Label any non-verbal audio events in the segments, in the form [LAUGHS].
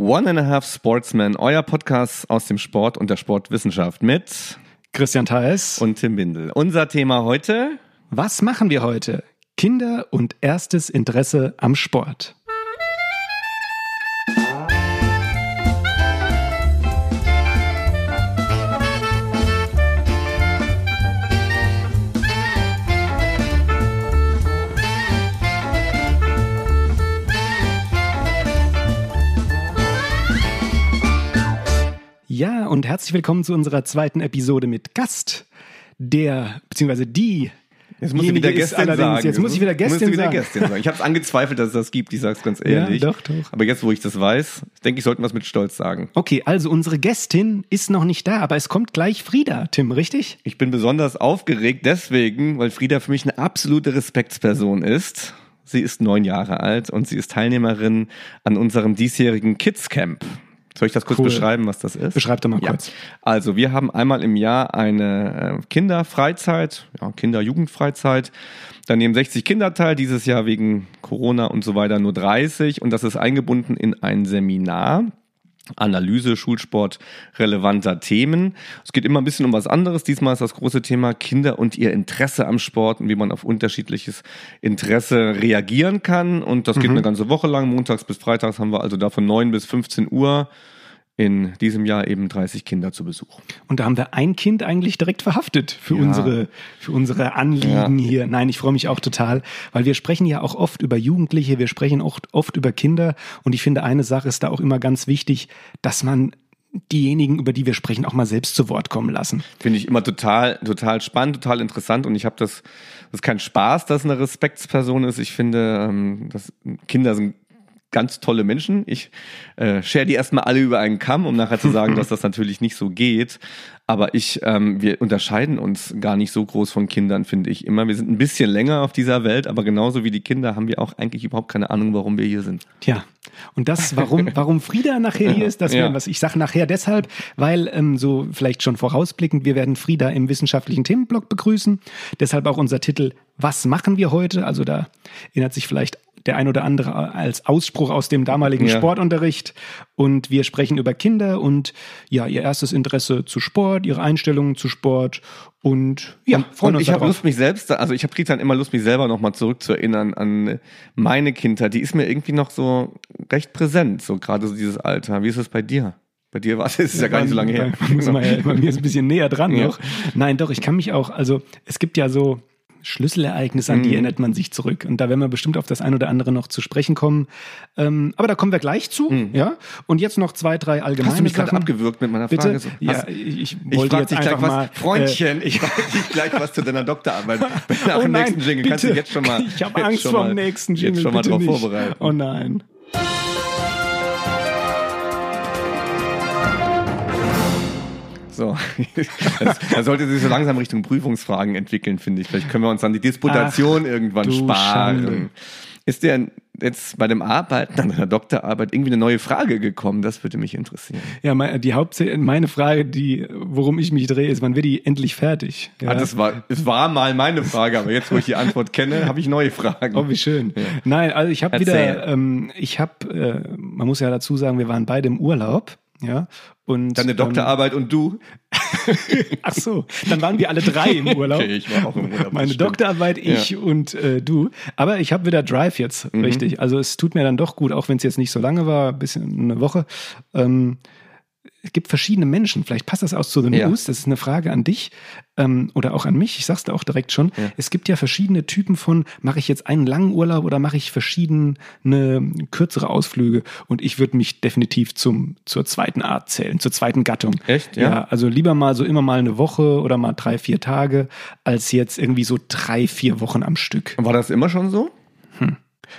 One and a Half Sportsman, euer Podcast aus dem Sport und der Sportwissenschaft mit Christian Theis und Tim Bindel. Unser Thema heute? Was machen wir heute? Kinder und erstes Interesse am Sport. Ja, und herzlich willkommen zu unserer zweiten Episode mit Gast, der, beziehungsweise die. Jetzt muss ich wieder Gästin sagen. Jetzt muss ich wieder Gästin wieder sagen. Gästin sagen. Ich habe es angezweifelt, dass es das gibt, ich sag's ganz ehrlich. Ja, doch, doch. Aber jetzt, wo ich das weiß, denke ich, sollten wir es mit Stolz sagen. Okay, also unsere Gästin ist noch nicht da, aber es kommt gleich Frieda, Tim, richtig? Ich bin besonders aufgeregt deswegen, weil Frieda für mich eine absolute Respektsperson ist. Sie ist neun Jahre alt und sie ist Teilnehmerin an unserem diesjährigen Kids Camp. Soll ich das kurz Cool. beschreiben, was das ist? Beschreib doch mal Ja. kurz. Also wir haben einmal im Jahr eine äh, Kinderfreizeit, ja, Kinder-Jugendfreizeit. Da nehmen 60 Kinder teil, dieses Jahr wegen Corona und so weiter nur 30. Und das ist eingebunden in ein Seminar. Analyse, Schulsport relevanter Themen. Es geht immer ein bisschen um was anderes. Diesmal ist das große Thema Kinder und ihr Interesse am Sport und wie man auf unterschiedliches Interesse reagieren kann. Und das geht eine ganze Woche lang. Montags bis Freitags haben wir also da von 9 bis 15 Uhr in diesem Jahr eben 30 Kinder zu Besuch. Und da haben wir ein Kind eigentlich direkt verhaftet für unsere, für unsere Anliegen Ja. hier. Nein, ich freue mich auch total, weil wir sprechen ja auch oft über Jugendliche, wir sprechen auch oft über Kinder. Und ich finde, eine Sache ist da auch immer ganz wichtig, dass man diejenigen, über die wir sprechen, auch mal selbst zu Wort kommen lassen. Finde ich immer total, total spannend, total interessant und ich habe das, das ist kein Spaß, dass eine Respektsperson ist. Ich finde, ähm, dass Kinder sind ganz tolle Menschen. Ich äh, share die erstmal alle über einen Kamm, um nachher zu sagen, [LAUGHS] dass das natürlich nicht so geht. Aber ich, ähm, wir unterscheiden uns gar nicht so groß von Kindern, finde ich immer. Wir sind ein bisschen länger auf dieser Welt, aber genauso wie die Kinder haben wir auch eigentlich überhaupt keine Ahnung, warum wir hier sind. Tja, und das, warum, [LAUGHS] warum Frieda nachher hier ist, das Ja. werden was. Ich sage nachher deshalb, weil ähm, so vielleicht schon vorausblickend, wir werden Frieda im wissenschaftlichen Themenblock begrüßen. Deshalb auch unser Titel Was machen wir heute? Also da erinnert sich vielleicht der ein oder andere als Ausspruch aus dem damaligen Ja. Sportunterricht. Und wir sprechen über Kinder und ja, ihr erstes Interesse zu Sport, ihre Einstellungen zu Sport und ja, freuen und uns ich habe. Lust, mich selbst, also ich habe dann immer Lust, mich selber nochmal zurückzuerinnern an meine Kindheit. Die ist mir irgendwie noch so recht präsent, so gerade so dieses Alter. Wie ist es bei dir? Bei dir war es, [LAUGHS] es ist ja, gar nicht so lange her. Bei, man ja, [LAUGHS] bei mir ist ein bisschen näher dran Ja. noch. Nein, doch, ich kann mich auch, also es gibt ja so Schlüsselereignisse, an die Mhm. erinnert man sich zurück. Und da werden wir bestimmt auf das ein oder andere noch zu sprechen kommen. Ähm, aber da kommen wir gleich zu, ja. Und jetzt noch zwei, drei allgemeine Mhm. Hast du mich gerade abgewürgt mit meiner Bitte? Frage? So, ja, ich, ich ich wollte frage jetzt dich gleich einfach was. mal. äh, Freundchen, ich frage dich gleich was zu deiner Doktorarbeit. [LAUGHS] Nach oh dem nein, nächsten Jingle kannst du bitte. jetzt schon mal. Ich habe Angst vor dem nächsten Jingle. Jetzt schon mal bitte drauf nicht. vorbereiten. Oh nein. So, [LAUGHS] das sollte sich so langsam Richtung Prüfungsfragen entwickeln, finde ich. Vielleicht können wir uns dann die Disputation irgendwann du sparen. Schande. Ist dir jetzt bei dem Arbeiten an deiner Doktorarbeit irgendwie eine neue Frage gekommen? Das würde mich interessieren. Ja, me- die Hauptsache, meine Frage, die, worum ich mich drehe, ist, wann wird die endlich fertig? Ja. Ah, das war, es war mal meine Frage, aber jetzt, wo ich die Antwort kenne, habe ich neue Fragen. Oh, wie schön. Nein, also ich habe wieder, ähm, ich habe, äh, man muss ja dazu sagen, wir waren beide im Urlaub, ja. Und Deine Doktorarbeit und du? Ähm, [LAUGHS] ach so, dann waren wir alle drei im Urlaub. Okay, ich war auch im Urlaub. Meine stimmt. Doktorarbeit, ich und äh, du. Aber ich habe wieder Drive jetzt, Mhm. richtig. Also es tut mir dann doch gut, auch wenn es jetzt nicht so lange war, ein bisschen eine Woche. Ähm, es gibt verschiedene Menschen, vielleicht passt das aus zu The Ja. News, das ist eine Frage an dich ähm, oder auch an mich, ich sag's dir auch direkt schon. Es gibt ja verschiedene Typen von, mache ich jetzt einen langen Urlaub oder mache ich verschiedene kürzere Ausflüge und ich würde mich definitiv zum, zur zweiten Art zählen, zur zweiten Gattung. Echt, ja? ja? Also lieber mal so immer mal eine Woche oder mal drei, vier Tage, als jetzt irgendwie so drei, vier Wochen am Stück. War das immer schon so?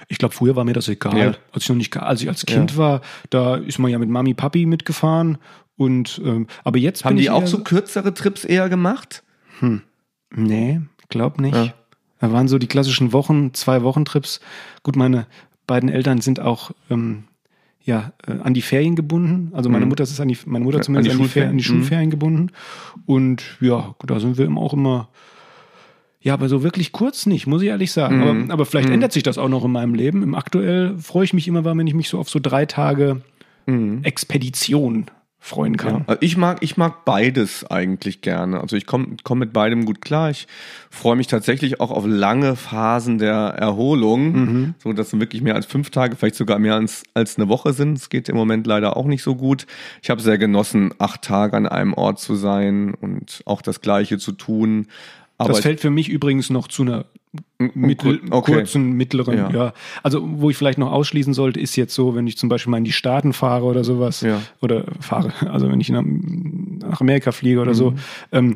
Ich glaube, früher war mir das egal. Ja. Als ich noch nicht, als ich als Kind war, da ist man ja mit Mami, Papi mitgefahren und ähm, aber jetzt Haben bin die ich auch so kürzere Trips eher gemacht? Nee, glaub nicht. Ja. Da waren so die klassischen Wochen, zwei Wochentrips. Gut, meine beiden Eltern sind auch ähm, ja, äh, an die Ferien gebunden. Also meine Mhm. Mutter ist an die, meine Mutter An zumindest die an die, Fer an die Schulferien. Mhm. Schulferien gebunden. Und ja, da sind wir auch immer, ja, aber so wirklich kurz nicht, muss ich ehrlich sagen. Mhm. Aber, aber vielleicht ändert sich das auch noch in meinem Leben. Im aktuell freue ich mich immer, wenn ich mich so auf so drei Tage Expedition freuen kann. Ja, also ich mag, ich mag beides eigentlich gerne. Also ich komme komm mit beidem gut klar. Ich freue mich tatsächlich auch auf lange Phasen der Erholung, mhm. so dass wirklich mehr als fünf Tage, vielleicht sogar mehr als, als eine Woche sind. Es geht im Moment leider auch nicht so gut. Ich habe sehr genossen, acht Tage an einem Ort zu sein und auch das Gleiche zu tun. Aber das fällt für mich übrigens noch zu einer mittel, okay. kurzen, mittleren, ja. ja. Also wo ich vielleicht noch ausschließen sollte, ist jetzt so, wenn ich zum Beispiel mal in die Staaten fahre oder sowas, ja. oder fahre, also wenn ich nach, Amerika fliege oder mhm. so, ähm,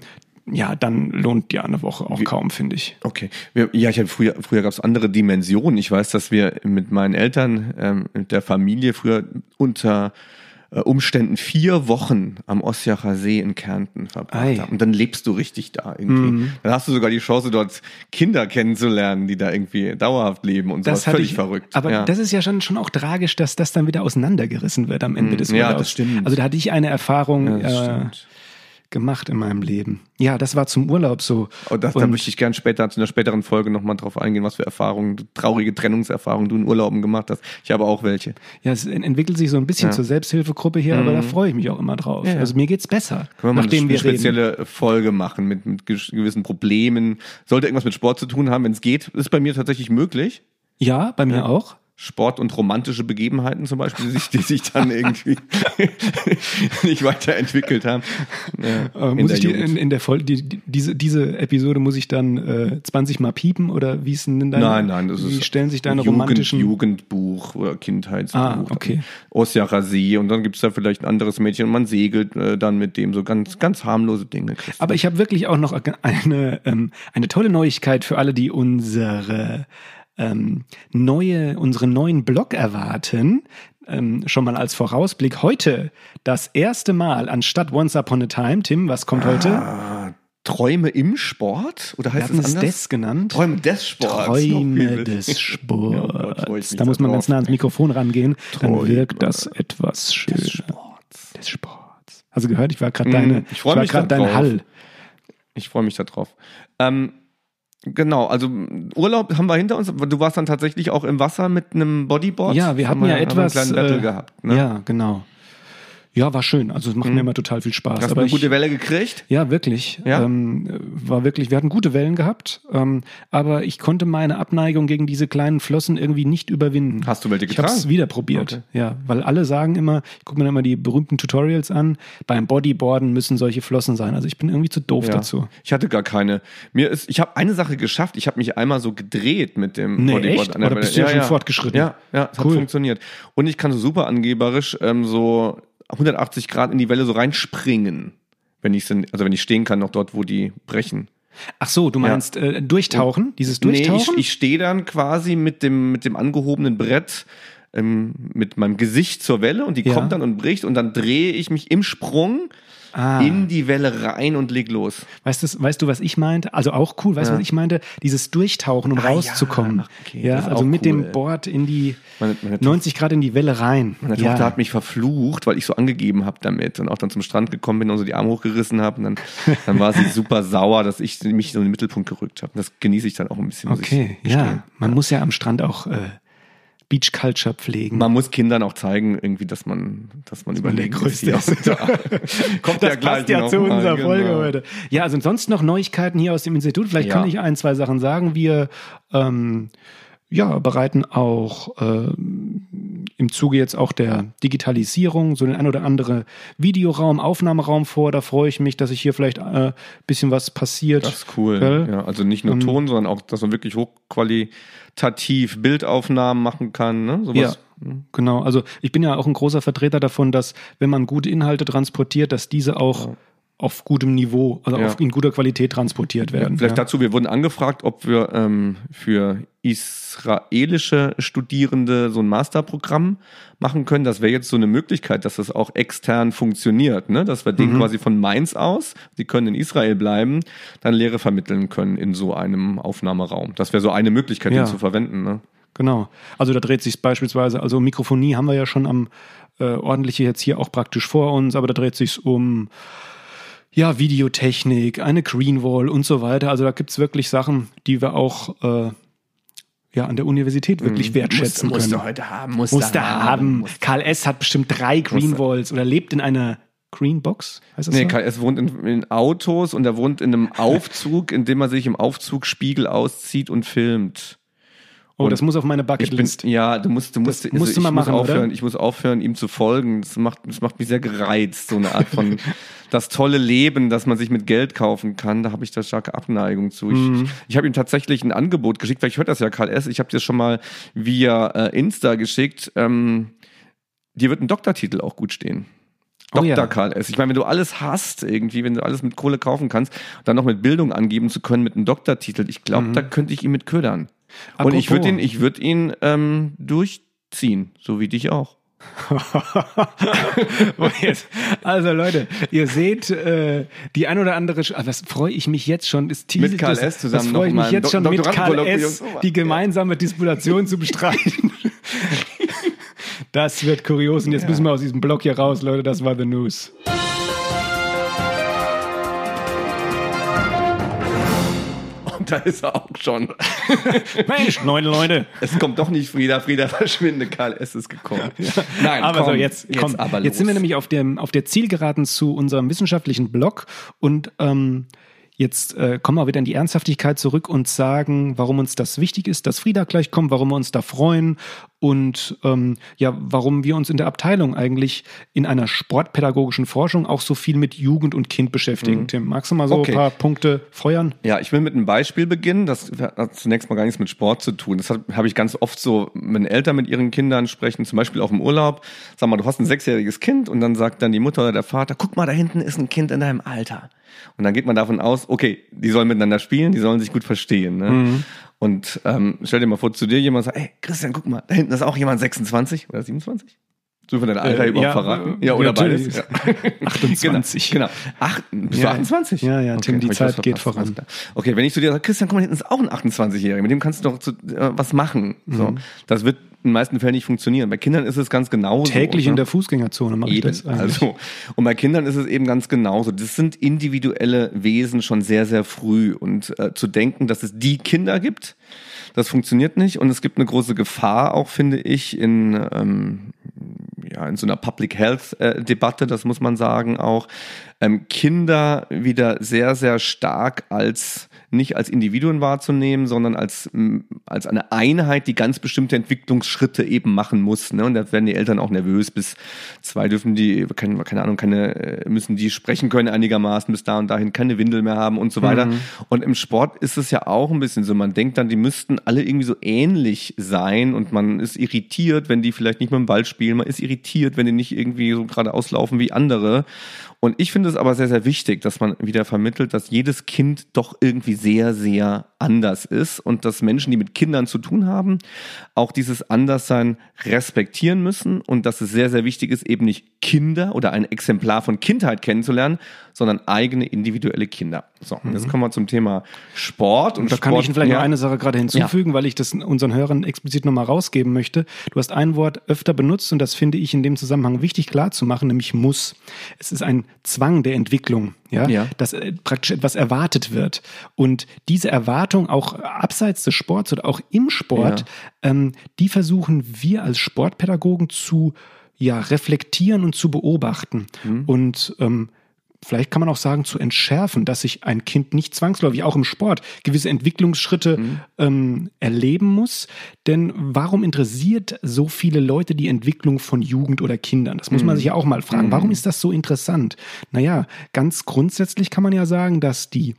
ja, dann lohnt ja eine Woche auch kaum, finde ich. Okay. Ja, ich hatte früher, früher gab es andere Dimensionen. Ich weiß, dass wir mit meinen Eltern, ähm, mit der Familie früher unter Umständen vier Wochen am Ossiacher See in Kärnten verbracht Ei. haben. Und dann lebst du richtig da irgendwie. Mhm. Dann hast du sogar die Chance, dort Kinder kennenzulernen, die da irgendwie dauerhaft leben und das sowas. Völlig ich, verrückt. Aber ja. das ist ja schon, schon auch tragisch, dass das dann wieder auseinandergerissen wird am Ende mhm. des Urlaubs. Ja, das stimmt. Also da hatte ich eine Erfahrung. Ja, äh, gemacht in meinem Leben. Ja, das war zum Urlaub so. Oh, das, da möchte ich gerne später zu einer späteren Folge nochmal drauf eingehen, was für Erfahrungen, traurige Trennungserfahrungen du in Urlauben gemacht hast. Ich habe auch welche. Ja, es entwickelt sich so ein bisschen ja. zur Selbsthilfegruppe hier, mhm. aber da mhm. freue ich mich auch immer drauf. Ja, Also mir geht's besser. Können wir mal eine spezielle reden. Folge machen mit, mit gewissen Problemen. Sollte irgendwas mit Sport zu tun haben, wenn es geht, ist bei mir tatsächlich möglich. Ja, bei mir auch. Sport und romantische Begebenheiten zum Beispiel, die sich, die sich dann irgendwie [LAUGHS] nicht weiterentwickelt haben. Ja, äh, muss ich die, in, in, der Folge, die, die, diese, diese Episode muss ich dann äh, 20 Mal piepen oder wie ist denn deine, Nein, nein, das wie ist stellen sich deine Jugend, romantischen Jugendbuch oder Kindheitsbuch. Ah, okay. Osja Rasi und dann gibt's da vielleicht ein anderes Mädchen und man segelt äh, dann mit dem so ganz, ganz harmlose Dinge. Aber ich habe wirklich auch noch eine, ähm, eine tolle Neuigkeit für alle, die unsere ähm, neue, unseren neuen Blog erwarten, ähm, schon mal als Vorausblick. Heute das erste Mal anstatt Once Upon a Time. Tim, was kommt ah, heute? Träume im Sport? Oder heißt Wir es des genannt. Träume des Sports. Träume des [LAUGHS] Sports. ja, da muss man ganz nah ans Mikrofon rangehen. Träume dann wirkt das etwas schöner. Des Sports. Des Sports. Also gehört, ich war gerade mm, deine, ich, ich war gerade dein Hall. Ich freue mich darauf. Ähm, Genau, also Urlaub haben wir hinter uns. Du warst dann tatsächlich auch im Wasser mit einem Bodyboard. Ja, wir hatten ja etwas. Einen kleinen Battle äh, gehabt. Ne? Ja, genau. Ja, war schön. Also es macht mhm. mir immer total viel Spaß. Hast du eine ich, gute Welle gekriegt? Ja, wirklich. Ja? Ähm, war wirklich. Wir hatten gute Wellen gehabt, ähm, aber ich konnte meine Abneigung gegen diese kleinen Flossen irgendwie nicht überwinden. Hast du welche getragen? Ich habe es wieder probiert. Okay. Ja, weil alle sagen immer, ich gucke mir immer die berühmten Tutorials an. Beim Bodyboarden müssen solche Flossen sein. Also ich bin irgendwie zu doof ja. dazu. Ich hatte gar keine. Mir ist, ich habe eine Sache geschafft. Ich habe mich einmal so gedreht mit dem nee, Bodyboard. Echt? Oder bist du ja, schon fortgeschritten? Ja, ja, es cool. hat funktioniert. Und ich kann so super angeberisch ähm, so 180 Grad in die Welle so reinspringen, wenn ich also wenn ich stehen kann, noch dort, wo die brechen. Ach so, du meinst ja. äh, durchtauchen, Und, dieses Durchtauchen? Nee, ich, ich stehe dann quasi mit dem mit dem angehobenen Brett ähm, mit meinem Gesicht zur Welle und die ja. kommt dann und bricht und dann drehe ich mich im Sprung ah. in die Welle rein und leg los. Weißt du, weißt du, was ich meinte? Also auch cool, weißt du, ja. was ich meinte? Dieses Durchtauchen, um ah, rauszukommen. Ja, okay, ja also mit cool. dem Board in die meine, meine 90 Grad in die Welle rein. Meine ja. Tochter hat mich verflucht, weil ich so angegeben habe damit und auch dann zum Strand gekommen bin und so die Arme hochgerissen habe. Und dann, dann war sie [LAUGHS] super sauer, dass ich mich so in den Mittelpunkt gerückt habe. Das genieße ich dann auch ein bisschen. Okay, ja. Man muss ja am Strand auch äh, Beach Culture pflegen. Man muss Kindern auch zeigen, irgendwie, dass man, dass man überlegt. Der größte ist. Ja. [LAUGHS] Kommt das ja passt ja zu unserer genau. Folge heute. Ja, also sonst noch Neuigkeiten hier aus dem Institut. Vielleicht ja. kann ich ein, zwei Sachen sagen. Wir ähm, ja, bereiten auch äh, im Zuge jetzt auch der Digitalisierung so den ein oder andere Videoraum, Aufnahmeraum vor. Da freue ich mich, dass ich hier vielleicht äh, bisschen was passiert. Das ist cool. Ja, also nicht nur ähm, Ton, sondern auch, dass man wirklich hochqualitativ Bildaufnahmen machen kann. Ne? Sowas. Ja, genau. Also ich bin ja auch ein großer Vertreter davon, dass wenn man gute Inhalte transportiert, dass diese auch ja auf gutem Niveau, also ja. auf, in guter Qualität transportiert werden. Vielleicht ja. dazu, wir wurden angefragt, ob wir ähm, für israelische Studierende so ein Masterprogramm machen können. Das wäre jetzt so eine Möglichkeit, dass das auch extern funktioniert, ne? dass wir mhm. denen quasi von Mainz aus, die können in Israel bleiben, dann Lehre vermitteln können in so einem Aufnahmeraum. Das wäre so eine Möglichkeit, den zu verwenden. Ne? Genau. Also da dreht sich beispielsweise, also Mikrofonie haben wir ja schon am äh, ordentliche jetzt hier auch praktisch vor uns, aber da dreht sich um ja, Videotechnik, eine Greenwall und so weiter. Also da gibt's wirklich Sachen, die wir auch äh, ja, an der Universität wirklich Mhm. wertschätzen musst, musst können. du heute haben, musst, Musste du haben. musst- Karl S. hat bestimmt drei Green Walls oder lebt in einer Green Box. Heißt das Nee, so? KS wohnt in, in Autos und er wohnt in einem [LAUGHS] Aufzug, in dem er sich im Aufzugspiegel auszieht und filmt. Oh, das muss auf meine Ich bin, Bucketlist. ja, du musst, du musst, also musst du ich mal muss machen, oder? aufhören, ich muss aufhören, ihm zu folgen. Das macht, das macht mich sehr gereizt, so eine Art von [LAUGHS] das tolle Leben, das man sich mit Geld kaufen kann. Da habe ich da starke Abneigung zu. Ich, Mhm. ich, ich habe ihm tatsächlich ein Angebot geschickt, vielleicht hört das ja Karl S. Ich habe dir schon mal via äh, Insta geschickt. Ähm, dir wird ein Doktortitel auch gut stehen. Oh Dr. ja. Karl S. Ich meine, wenn du alles hast, irgendwie, wenn du alles mit Kohle kaufen kannst, dann noch mit Bildung angeben zu können mit einem Doktortitel, ich glaube, da könnte ich ihn mit ködern. Und ich würde ihn, Mhm. Apropos. ich würde ihn ähm, durchziehen, so wie dich auch. Oh. [LAUGHS] Also Leute, ihr seht äh, die ein oder andere, Sch- ah, was freue ich mich jetzt schon, ist teaset Mit Karl S. zusammen das freue ich mich jetzt Dok- schon mit Karl S. die gemeinsame Disputation zu bestreiten. [LAUGHS] Das wird kurios und jetzt müssen wir aus diesem Block hier raus, Leute, das war The News. Und da ist er auch schon. [LAUGHS] Mensch, Leute, Leute. Es kommt doch nicht Frieda, Frieda verschwinde, Karl S. ist gekommen. Nein, aber komm, so, jetzt, komm, aber jetzt sind wir nämlich auf, dem, auf der Zielgeraden zu unserem wissenschaftlichen Blog und ähm, jetzt äh, kommen wir wieder in die Ernsthaftigkeit zurück und sagen, warum uns das wichtig ist, dass Frieda gleich kommt, warum wir uns da freuen und ähm, ja, warum wir uns in der Abteilung eigentlich in einer sportpädagogischen Forschung auch so viel mit Jugend und Kind beschäftigen. Tim, magst du mal so Mhm. Okay. ein paar Punkte feuern? Ja, ich will mit einem Beispiel beginnen. Das hat zunächst mal gar nichts mit Sport zu tun. Das habe ich ganz oft so, wenn Eltern mit ihren Kindern sprechen, zum Beispiel auch im Urlaub. Sag mal, du hast ein sechsjähriges Kind und dann sagt dann die Mutter oder der Vater, guck mal, da hinten ist ein Kind in deinem Alter. Und dann geht man davon aus, okay, die sollen miteinander spielen, die sollen sich gut verstehen. Ne? Und ähm, stell dir mal vor, zu dir jemand sagt, ey, Christian, guck mal, da hinten ist auch jemand 26 oder 27. So von dein Alter Äh, überhaupt ja, verraten? äh, Ja, oder natürlich. beides? Ja. [LAUGHS] 28. Genau. genau. Ach, bist Ja, du 28? ja, ja, Tim, die hab ich Zeit geht voran. Okay, wenn ich zu dir sage, Christian, guck mal, hinten ist auch ein 28-Jähriger, mit dem kannst du doch zu, äh, was machen. So, Mhm. das wird in den meisten Fällen nicht funktionieren. Bei Kindern ist es ganz genauso. Täglich ne? in der Fußgängerzone mache ich das eigentlich. Also, und bei Kindern ist es eben ganz genauso. Das sind individuelle Wesen schon sehr, sehr früh. Und äh, zu denken, dass es die Kinder gibt, das funktioniert nicht. Und es gibt eine große Gefahr auch, finde ich, in, ähm, ja, in so einer Public Health äh, Debatte, das muss man sagen, auch. Ähm, Kinder wieder sehr, sehr stark als nicht als Individuen wahrzunehmen, sondern als, als eine Einheit, die ganz bestimmte Entwicklungsschritte eben machen muss. Ne? Und da werden die Eltern auch nervös. Bis zwei dürfen die, keine, keine Ahnung, keine, äh, müssen die sprechen können einigermaßen, bis da und dahin keine Windel mehr haben und so weiter. Und im Sport ist es ja auch ein bisschen so. Man denkt dann, die müssten alle irgendwie so ähnlich sein und man ist irritiert, wenn die vielleicht nicht mit dem Ball spielen. Man ist irritiert, wenn die nicht irgendwie so gerade auslaufen wie andere. Und ich finde es aber sehr, sehr wichtig, dass man wieder vermittelt, dass jedes Kind doch irgendwie sehr, sehr anders ist und dass Menschen, die mit Kindern zu tun haben, auch dieses Anderssein respektieren müssen und dass es sehr, sehr wichtig ist, eben nicht Kinder oder ein Exemplar von Kindheit kennenzulernen, sondern eigene individuelle Kinder. So, und jetzt kommen wir zum Thema Sport. Und Da kann Sport, ich vielleicht ja, noch eine Sache gerade hinzufügen, weil ich das unseren Hörern explizit nochmal rausgeben möchte. Du hast ein Wort öfter benutzt und das finde ich in dem Zusammenhang wichtig klar zu machen, nämlich muss. Es ist ein Zwang der Entwicklung, ja, Ja. dass äh, praktisch etwas erwartet wird. Und diese Erwartung auch abseits des Sports oder auch im Sport, ähm, die versuchen wir als Sportpädagogen zu ja, reflektieren und zu beobachten. Und ähm, vielleicht kann man auch sagen, zu entschärfen, dass sich ein Kind nicht zwangsläufig, auch im Sport, gewisse Entwicklungsschritte ähm, erleben muss. Denn warum interessiert so viele Leute die Entwicklung von Jugend oder Kindern? Das muss man sich ja auch mal fragen. Warum ist das so interessant? Naja, ganz grundsätzlich kann man ja sagen, dass die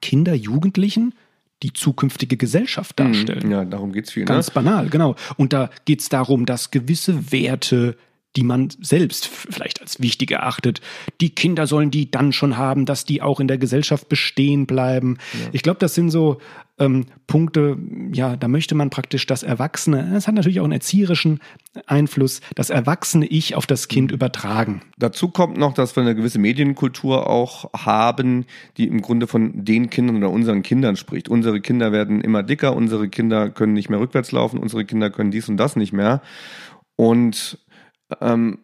Kinder, Jugendlichen die zukünftige Gesellschaft darstellen. Ja, darum geht's viel. Ganz ne? banal, genau. Und da geht es darum, dass gewisse Werte, die man selbst vielleicht als wichtig erachtet, die Kinder sollen die dann schon haben, dass die auch in der Gesellschaft bestehen bleiben. Ich glaube, das sind so ähm, Punkte, ja, da möchte man praktisch das Erwachsene, es hat natürlich auch einen erzieherischen Einfluss, das erwachsene Ich auf das Kind übertragen. Dazu kommt noch, dass wir eine gewisse Medienkultur auch haben, die im Grunde von den Kindern oder unseren Kindern spricht. Unsere Kinder werden immer dicker, unsere Kinder können nicht mehr rückwärts laufen, unsere Kinder können dies und das nicht mehr. Und ähm,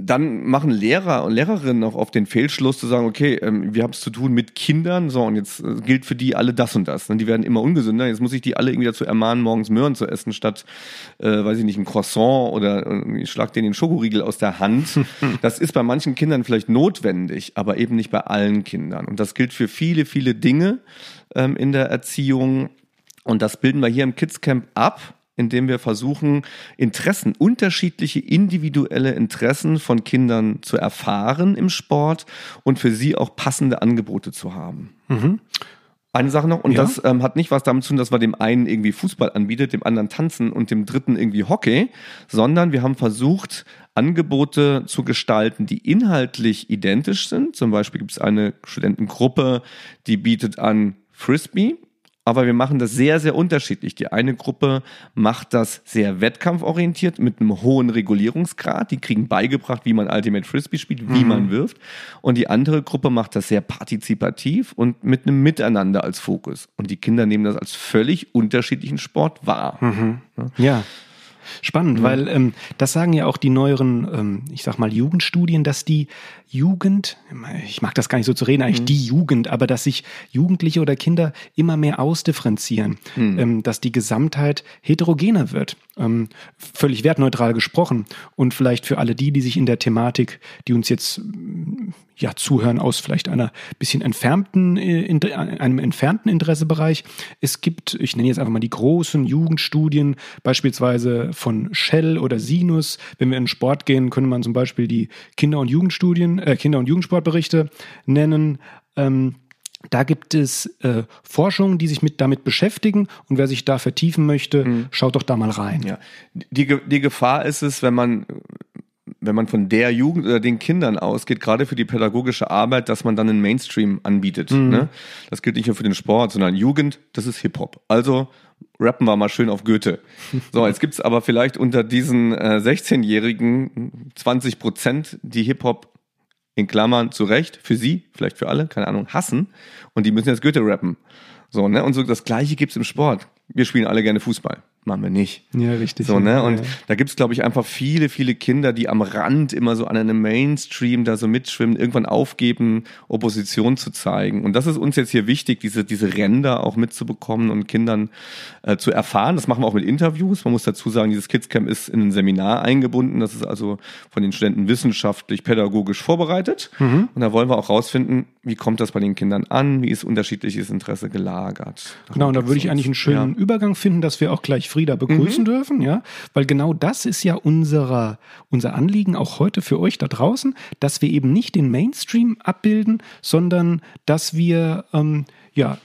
dann machen Lehrer und Lehrerinnen auch oft den Fehlschluss zu sagen, okay, ähm, wir haben es zu tun mit Kindern, so und jetzt äh, gilt für die alle das und das. Und die werden immer ungesünder. Jetzt muss ich die alle irgendwie dazu ermahnen, morgens Möhren zu essen, statt, äh, weiß ich nicht, ein Croissant oder äh, ich schlag denen den Schokoriegel aus der Hand. [LAUGHS] das ist bei manchen Kindern vielleicht notwendig, aber eben nicht bei allen Kindern. Und das gilt für viele, viele Dinge ähm, in der Erziehung. Und das bilden wir hier im Kids Camp ab indem wir versuchen, Interessen, unterschiedliche individuelle Interessen von Kindern zu erfahren im Sport und für sie auch passende Angebote zu haben. Mhm. Eine Sache noch, und ja. das ähm, hat nicht was damit zu tun, dass man dem einen irgendwie Fußball anbietet, dem anderen Tanzen und dem dritten irgendwie Hockey, sondern wir haben versucht, Angebote zu gestalten, die inhaltlich identisch sind. Zum Beispiel gibt es eine Studentengruppe, die bietet an Frisbee aber wir machen das sehr, sehr unterschiedlich. Die eine Gruppe macht das sehr wettkampforientiert mit einem hohen Regulierungsgrad. Die kriegen beigebracht, wie man Ultimate Frisbee spielt, wie mhm. man wirft. Und die andere Gruppe macht das sehr partizipativ und mit einem Miteinander als Fokus. Und die Kinder nehmen das als völlig unterschiedlichen Sport wahr. Mhm. Ja. Spannend, mhm. weil ähm, das sagen ja auch die neueren, ähm, ich sag mal, Jugendstudien, dass die Jugend, ich mag das gar nicht so zu reden, eigentlich mhm. die Jugend, aber dass sich Jugendliche oder Kinder immer mehr ausdifferenzieren, mhm. ähm, dass die Gesamtheit heterogener wird. Ähm, völlig wertneutral gesprochen. Und vielleicht für alle die, die sich in der Thematik, die uns jetzt ja zuhören aus vielleicht einer bisschen entfernten, äh, in, einem entfernten Interessebereich. Es gibt, ich nenne jetzt einfach mal die großen Jugendstudien, beispielsweise von Shell oder Sinus. Wenn wir in Sport gehen, könnte man zum Beispiel die Kinder- und Jugendstudien, äh, Kinder- und Jugendsportberichte nennen. Ähm, da gibt es äh, Forschungen, die sich mit damit beschäftigen und wer sich da vertiefen möchte, mhm. schaut doch da mal rein. Ja. Die, die Gefahr ist es, wenn man wenn man von der Jugend oder den Kindern ausgeht, gerade für die pädagogische Arbeit, dass man dann einen Mainstream anbietet. Mhm. Ne? Das gilt nicht nur für den Sport, sondern Jugend, das ist Hip-Hop. Also rappen wir mal schön auf Goethe. So, jetzt gibt's aber vielleicht unter diesen äh, 16-Jährigen 20 Prozent, die Hip-Hop in Klammern zu Recht, für sie, vielleicht für alle, keine Ahnung, hassen. Und die müssen jetzt Goethe rappen. So, ne? Und so das Gleiche gibt's im Sport. Wir spielen alle gerne Fußball machen wir nicht. Ja, richtig. So, ne? Und ja. da gibt's glaube ich, einfach viele, viele Kinder, die am Rand immer so an einem Mainstream da so mitschwimmen, irgendwann aufgeben, Opposition zu zeigen. Und das ist uns jetzt hier wichtig, diese, diese Ränder auch mitzubekommen und Kindern äh, zu erfahren. Das machen wir auch mit Interviews. Man muss dazu sagen, dieses Kidscamp ist in ein Seminar eingebunden. Das ist also von den Studenten wissenschaftlich, pädagogisch vorbereitet. Mhm. Und da wollen wir auch rausfinden, wie kommt das bei den Kindern an? Wie ist unterschiedliches Interesse gelagert? Genau, und da würde ich eigentlich einen schönen ja. Übergang finden, dass wir auch gleich Frieda begrüßen mhm. dürfen, ja, weil genau das ist ja unserer, unser Anliegen auch heute für euch da draußen, dass wir eben nicht den Mainstream abbilden, sondern dass wir ähm, ja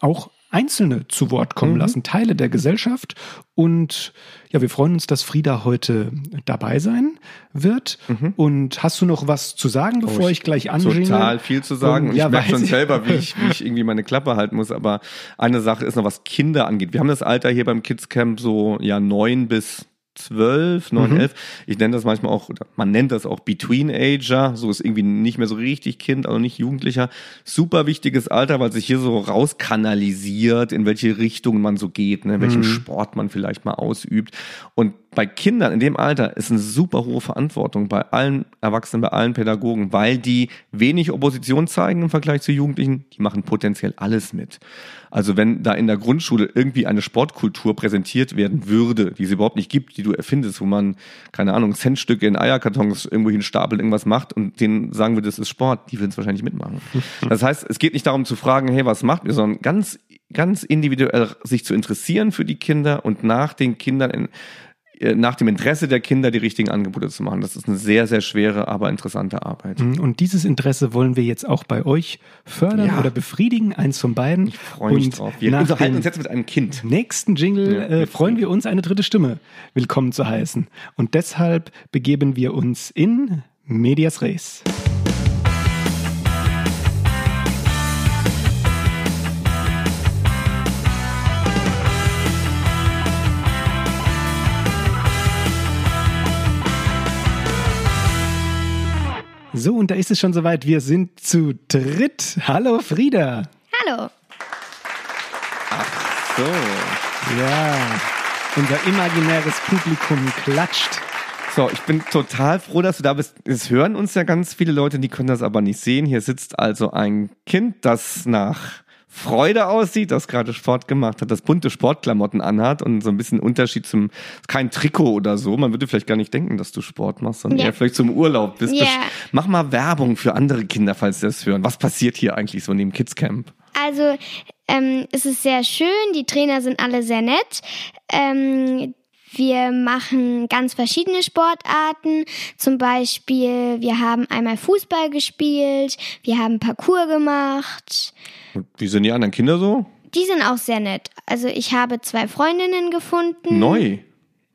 auch Einzelne zu Wort kommen mhm. lassen, Teile der Gesellschaft. Und ja, wir freuen uns, dass Frieda heute dabei sein wird. Mhm. Und hast du noch was zu sagen, bevor oh, ich, ich, gleich anjingle? Total viel zu sagen. Und, und ja, ich merke schon ich. selber, wie ich, wie ich [LAUGHS] irgendwie meine Klappe halten muss. Aber eine Sache ist noch, was Kinder angeht. Wir haben das Alter hier beim Kids Camp so ja neun bis zwölf, neun, mhm. elf. Ich nenne das manchmal auch, man nennt das auch Between-Ager, so ist irgendwie nicht mehr so richtig Kind, also nicht Jugendlicher. Super wichtiges Alter, weil sich hier so rauskanalisiert, in welche Richtung man so geht, ne, welchen mhm. Sport man vielleicht mal ausübt. Und bei Kindern in dem Alter ist eine super hohe Verantwortung bei allen Erwachsenen, bei allen Pädagogen, weil die wenig Opposition zeigen im Vergleich zu Jugendlichen, die machen potenziell alles mit. Also wenn da in der Grundschule irgendwie eine Sportkultur präsentiert werden würde, die es überhaupt nicht gibt, die du erfindest, wo man, keine Ahnung, Centstücke in Eierkartons irgendwo hinstapelt, irgendwas macht und denen sagen wir, das ist Sport, die würden es wahrscheinlich mitmachen. [LAUGHS] Das heißt, es geht nicht darum zu fragen, hey, was macht ihr, sondern ganz, ganz individuell sich zu interessieren für die Kinder und nach den Kindern in, nach dem Interesse der Kinder die richtigen Angebote zu machen. Das ist eine sehr, sehr schwere, aber interessante Arbeit. Mhm. Und dieses Interesse wollen wir jetzt auch bei euch fördern ja. oder befriedigen, eins von beiden. Ich freue mich Und drauf. Wir unterhalten uns jetzt mit einem Kind. Nächsten Jingle ja, äh, freuen wir uns, eine dritte Stimme willkommen zu heißen. Und deshalb begeben wir uns in Medias Res. So, und da ist es schon soweit. Wir sind zu dritt. Hallo, Frieda. Hallo. Ach so. Ja, unser imaginäres Publikum klatscht. So, ich bin total froh, dass du da bist. Es hören uns ja ganz viele Leute, die können das aber nicht sehen. Hier sitzt also ein Kind, das nach Freude aussieht, das gerade Sport gemacht hat, das bunte Sportklamotten anhat und so ein bisschen Unterschied zum, kein Trikot oder so. Man würde vielleicht gar nicht denken, dass du Sport machst, sondern Ja. eher vielleicht zum Urlaub bist. Ja. Mach mal Werbung für andere Kinder, falls sie das hören. Was passiert hier eigentlich so in dem Kidscamp? Also ähm, es ist sehr schön, die Trainer sind alle sehr nett. Ähm, wir machen ganz verschiedene Sportarten. Zum Beispiel, wir haben einmal Fußball gespielt, wir haben Parkour gemacht. Und wie sind die anderen Kinder so? Die sind auch sehr nett. Also ich habe zwei Freundinnen gefunden. Neu.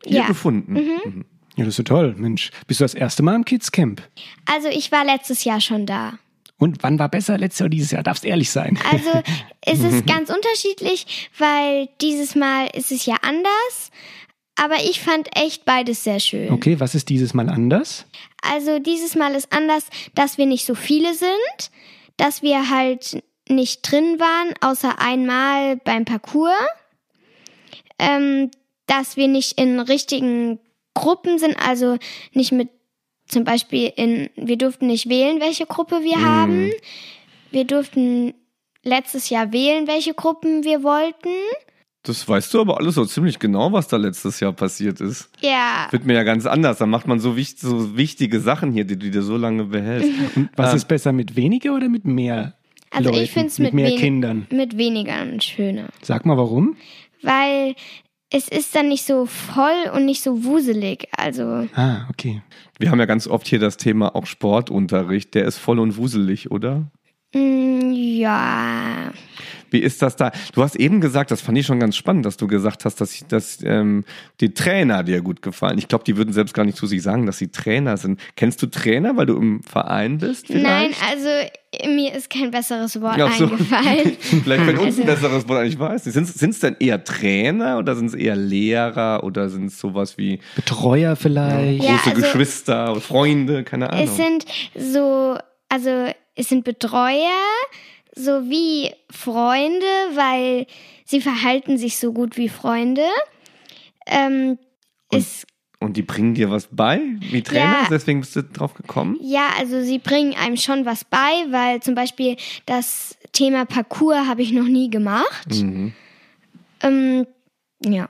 Hier Ja. gefunden. Mhm. Ja, das ist so toll. Mensch, bist du das erste Mal im Kids Camp? Also ich war letztes Jahr schon da. Und wann war besser, letztes Jahr oder dieses Jahr? Darfst ehrlich sein. Also [LAUGHS] es ist ganz unterschiedlich, weil dieses Mal ist es ja anders. Aber ich fand echt beides sehr schön. Okay, was ist dieses Mal anders? Also dieses Mal ist anders, dass wir nicht so viele sind, dass wir halt nicht drin waren, außer einmal beim Parcours, ähm, dass wir nicht in richtigen Gruppen sind, also nicht mit zum Beispiel in, wir durften nicht wählen, welche Gruppe wir haben. Wir durften letztes Jahr wählen, welche Gruppen wir wollten. Das weißt du aber alles so ziemlich genau, was da letztes Jahr passiert ist. Ja, Wird mir ja ganz anders. Da macht man so, wicht, so wichtige Sachen hier, die du dir so lange behältst. Und was Ähm. ist besser, mit weniger oder mit mehr also Leuten? ich finde es mit, mit, mehr wen- Kindern. mit weniger schöner. Sag mal, warum? weil es ist dann nicht so voll und nicht so wuselig. Also Ah, okay. Wir haben ja ganz oft hier das Thema auch Sportunterricht. Der ist voll und wuselig, oder? mm, ja, Wie ist das da? Du hast eben gesagt, das fand ich schon ganz spannend, dass du gesagt hast, dass, dass ähm, die Trainer dir gut gefallen. Ich glaube, die würden selbst gar nicht zu sich sagen, dass sie Trainer sind. Kennst du Trainer, weil du im Verein bist? Vielleicht? nein, also mir ist kein besseres Wort Ja, so. eingefallen. [LAUGHS] Vielleicht, wenn uns Also- ein besseres Wort eigentlich weiß. Sind es denn eher Trainer oder sind es eher Lehrer oder sind es sowas wie Betreuer vielleicht? Ja, große also- Geschwister oder Freunde? Keine Ahnung. es sind so, also es sind Betreuer sowie Freunde, weil sie verhalten sich so gut wie Freunde. Ähm, es Und die bringen dir was bei, wie Trainer? Ja. Deswegen bist du drauf gekommen? Ja, also sie bringen einem schon was bei, weil zum Beispiel das Thema Parcours habe ich noch nie gemacht. Mhm. Ähm, ja.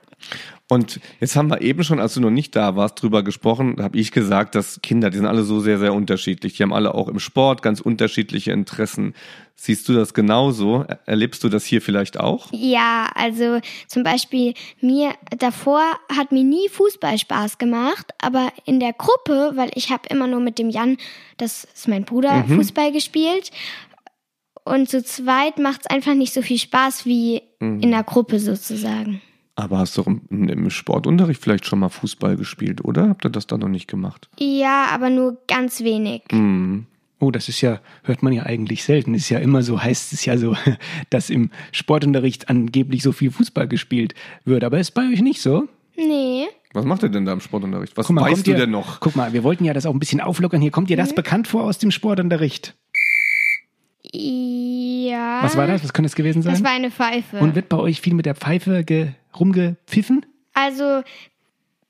Und jetzt haben wir eben schon, als du noch nicht da warst, drüber gesprochen, habe ich gesagt, dass Kinder, die sind alle so sehr, sehr unterschiedlich. Die haben alle auch im Sport ganz unterschiedliche Interessen. Siehst du das genauso? Er- Erlebst du das hier vielleicht auch? Ja, also zum Beispiel mir davor hat mir nie Fußball Spaß gemacht, aber in der Gruppe, weil ich habe immer nur mit dem Jan, das ist mein Bruder, Fußball gespielt. Und zu zweit macht es einfach nicht so viel Spaß wie in der Gruppe sozusagen. Aber hast du im, Sportunterricht vielleicht schon mal Fußball gespielt, oder? Habt ihr das da noch nicht gemacht? Ja, aber nur ganz wenig. Mhm. Oh, das ist ja, hört man ja eigentlich selten. Ist ja immer so, heißt es ja so, [LAUGHS] dass im Sportunterricht angeblich so viel Fußball gespielt wird. Aber ist bei euch nicht so? Nee. Was macht ihr denn da im Sportunterricht? Was mal, weißt du ihr- denn noch? Guck mal, wir wollten ja das auch ein bisschen auflockern. Hier kommt dir das bekannt vor aus dem Sportunterricht. Ja. Was war das? Was könnte es gewesen sein? Das war eine Pfeife. Und wird bei euch viel mit der Pfeife ge rumgepfiffen? Also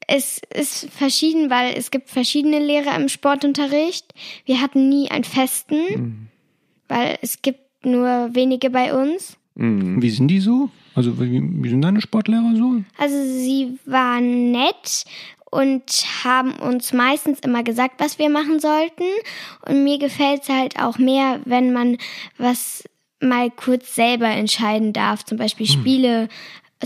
es ist verschieden, weil es gibt verschiedene Lehrer im Sportunterricht. Wir hatten nie einen festen, Mhm. weil es gibt nur wenige bei uns. Mhm. Wie sind die so? Also wie, wie sind deine Sportlehrer so? Also sie waren nett und haben uns meistens immer gesagt, was wir machen sollten. Und mir gefällt es halt auch mehr, wenn man was mal kurz selber entscheiden darf. Zum Beispiel Spiele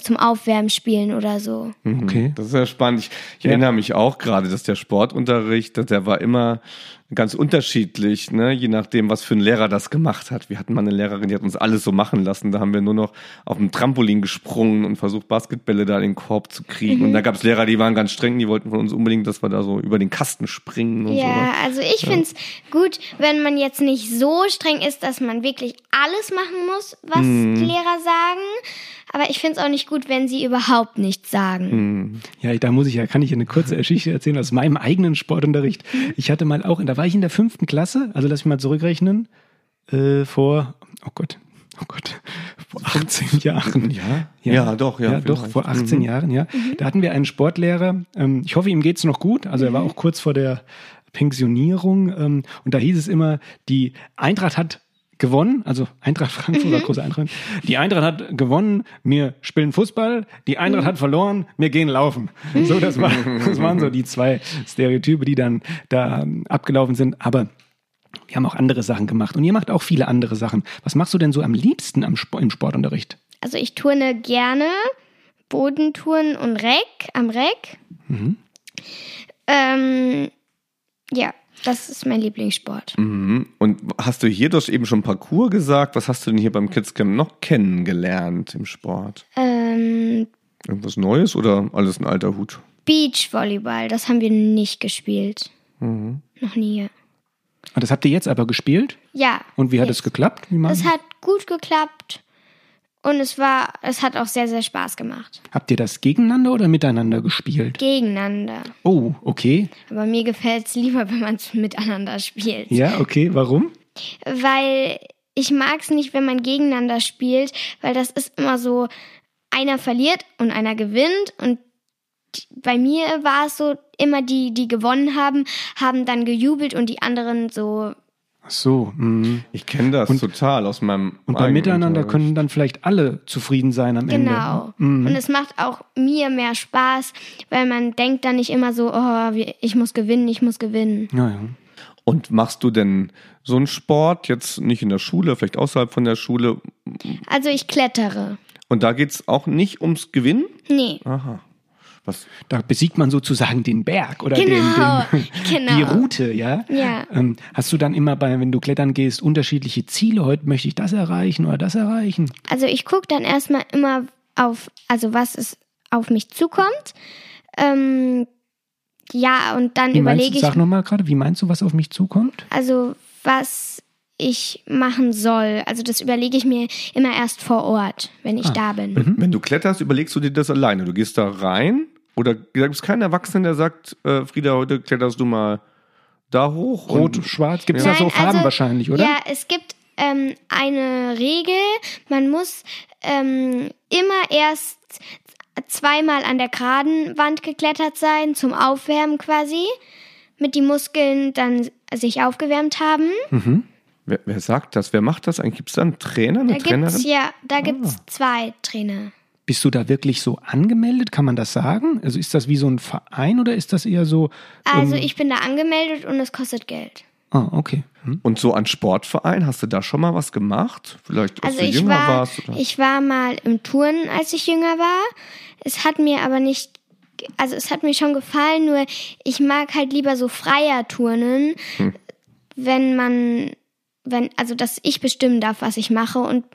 zum Aufwärmen spielen oder so. Okay. Das ist ja spannend. Ich, ich Ja. erinnere mich auch gerade, dass der Sportunterricht, dass der war immer ganz unterschiedlich, ne? je nachdem, was für ein Lehrer das gemacht hat. Wir hatten mal eine Lehrerin, die hat uns alles so machen lassen. Da haben wir nur noch auf dem Trampolin gesprungen und versucht, Basketbälle da in den Korb zu kriegen. Und da gab es Lehrer, die waren ganz streng, die wollten von uns unbedingt, dass wir da so über den Kasten springen und Ja, sowas. also ich find's gut, wenn man jetzt nicht so streng ist, dass man wirklich alles machen muss, was die Lehrer sagen. Aber ich find's auch nicht gut, wenn sie überhaupt nichts sagen. Ja, da muss ich ja, kann ich eine kurze Geschichte erzählen aus meinem eigenen Sportunterricht. Ich hatte mal auch, da war ich in der fünften Klasse, also lass mich mal zurückrechnen, äh, vor, oh Gott, oh Gott, vor 18 Jahren. Ja? Ja, doch, ja. Ja, doch, vor 18 Jahren, ja. Da hatten wir einen Sportlehrer. Ähm, ich hoffe, ihm geht's noch gut. Also er war auch kurz vor der Pensionierung. Ähm, und da hieß es immer, die Eintracht hat gewonnen, also Eintracht Frankfurt war große Eintracht. Die Eintracht hat gewonnen, wir spielen Fußball, die Eintracht hat verloren, wir gehen laufen. So, das, war, das waren so die zwei Stereotype, die dann da ähm, abgelaufen sind. Aber wir haben auch andere Sachen gemacht und ihr macht auch viele andere Sachen. Was machst du denn so am liebsten am Sport, im Sportunterricht? Also ich turne gerne Bodentouren und Reck am Reck. Ähm, ja, das ist mein Lieblingssport. Mhm. Und hast du hier, hast eben schon Parcours gesagt, was hast du denn hier beim Kidscamp noch kennengelernt im Sport? Ähm, Irgendwas Neues oder alles ein alter Hut? Beachvolleyball, das haben wir nicht gespielt. Noch nie. Ah, Das habt ihr jetzt aber gespielt? Ja. Und wie hat jetzt. es geklappt? Wie man- Es hat gut geklappt und es war, es hat auch sehr, sehr Spaß gemacht. Habt ihr das gegeneinander oder miteinander gespielt? Gegeneinander. Oh, okay. Aber mir gefällt es lieber, wenn man es miteinander spielt. Ja, okay. Warum? Weil ich mag es nicht, wenn man gegeneinander spielt, weil das ist immer so, einer verliert und einer gewinnt und bei mir war es so, immer die, die gewonnen haben, haben dann gejubelt und die anderen so, Ach so. mhm. Ich kenne das total aus meinem Und beim Miteinander Unterricht. können dann vielleicht alle zufrieden sein am Ende. genau. Und es macht auch mir mehr Spaß, weil man denkt dann nicht immer so, oh, ich muss gewinnen, ich muss gewinnen. Ja, ja. Und machst du denn so einen Sport jetzt nicht in der Schule, vielleicht außerhalb von der Schule? Also ich klettere. Und da geht's auch nicht ums Gewinnen? Nee. Aha. Was? Da besiegt man sozusagen den Berg oder Genau, den, den, [LAUGHS] genau. die Route, ja? Ja. Ähm, hast du dann immer bei, wenn du klettern gehst, unterschiedliche Ziele? Heute möchte ich das erreichen oder das erreichen? Also ich gucke dann erstmal immer auf, also was es auf mich zukommt. Ähm, ja, und dann Wie überlege du, ich, sag nochmal gerade, wie meinst du, was auf mich zukommt? also was ich machen soll. Also das überlege ich mir immer erst vor Ort, wenn Ah. ich da bin. Mhm. Wenn du kletterst, überlegst du dir das alleine. Du gehst da rein oder gibt es keinen Erwachsenen, der sagt, äh, Frieda, heute kletterst du mal da hoch? Rot, und- schwarz, gibt es Nein, da so Farben also, wahrscheinlich, oder? Ja, es gibt ähm, eine Regel. Man muss ähm, immer erst zweimal an der geraden Wand geklettert sein, zum Aufwärmen quasi, mit die Muskeln dann sich aufgewärmt haben. Wer, wer sagt das? Wer macht das eigentlich? Gibt es da einen Trainer, eine Da gibt's Trainerin? ja, da gibt's zwei Trainer. Bist du da wirklich so angemeldet? Kann man das sagen? Also ist das wie so ein Verein oder ist das eher so? Also ich bin da angemeldet und es kostet Geld. Ah, okay. Hm. Und so an Sportverein, hast du da schon mal was gemacht? Vielleicht, als Also du ich jünger war, warst? Oder? ich war mal im Turnen, als ich jünger war. Es hat mir aber nicht, also es hat mir schon gefallen, nur ich mag halt lieber so freier Turnen, Hm. wenn man, wenn, also dass ich bestimmen darf, was ich mache. Und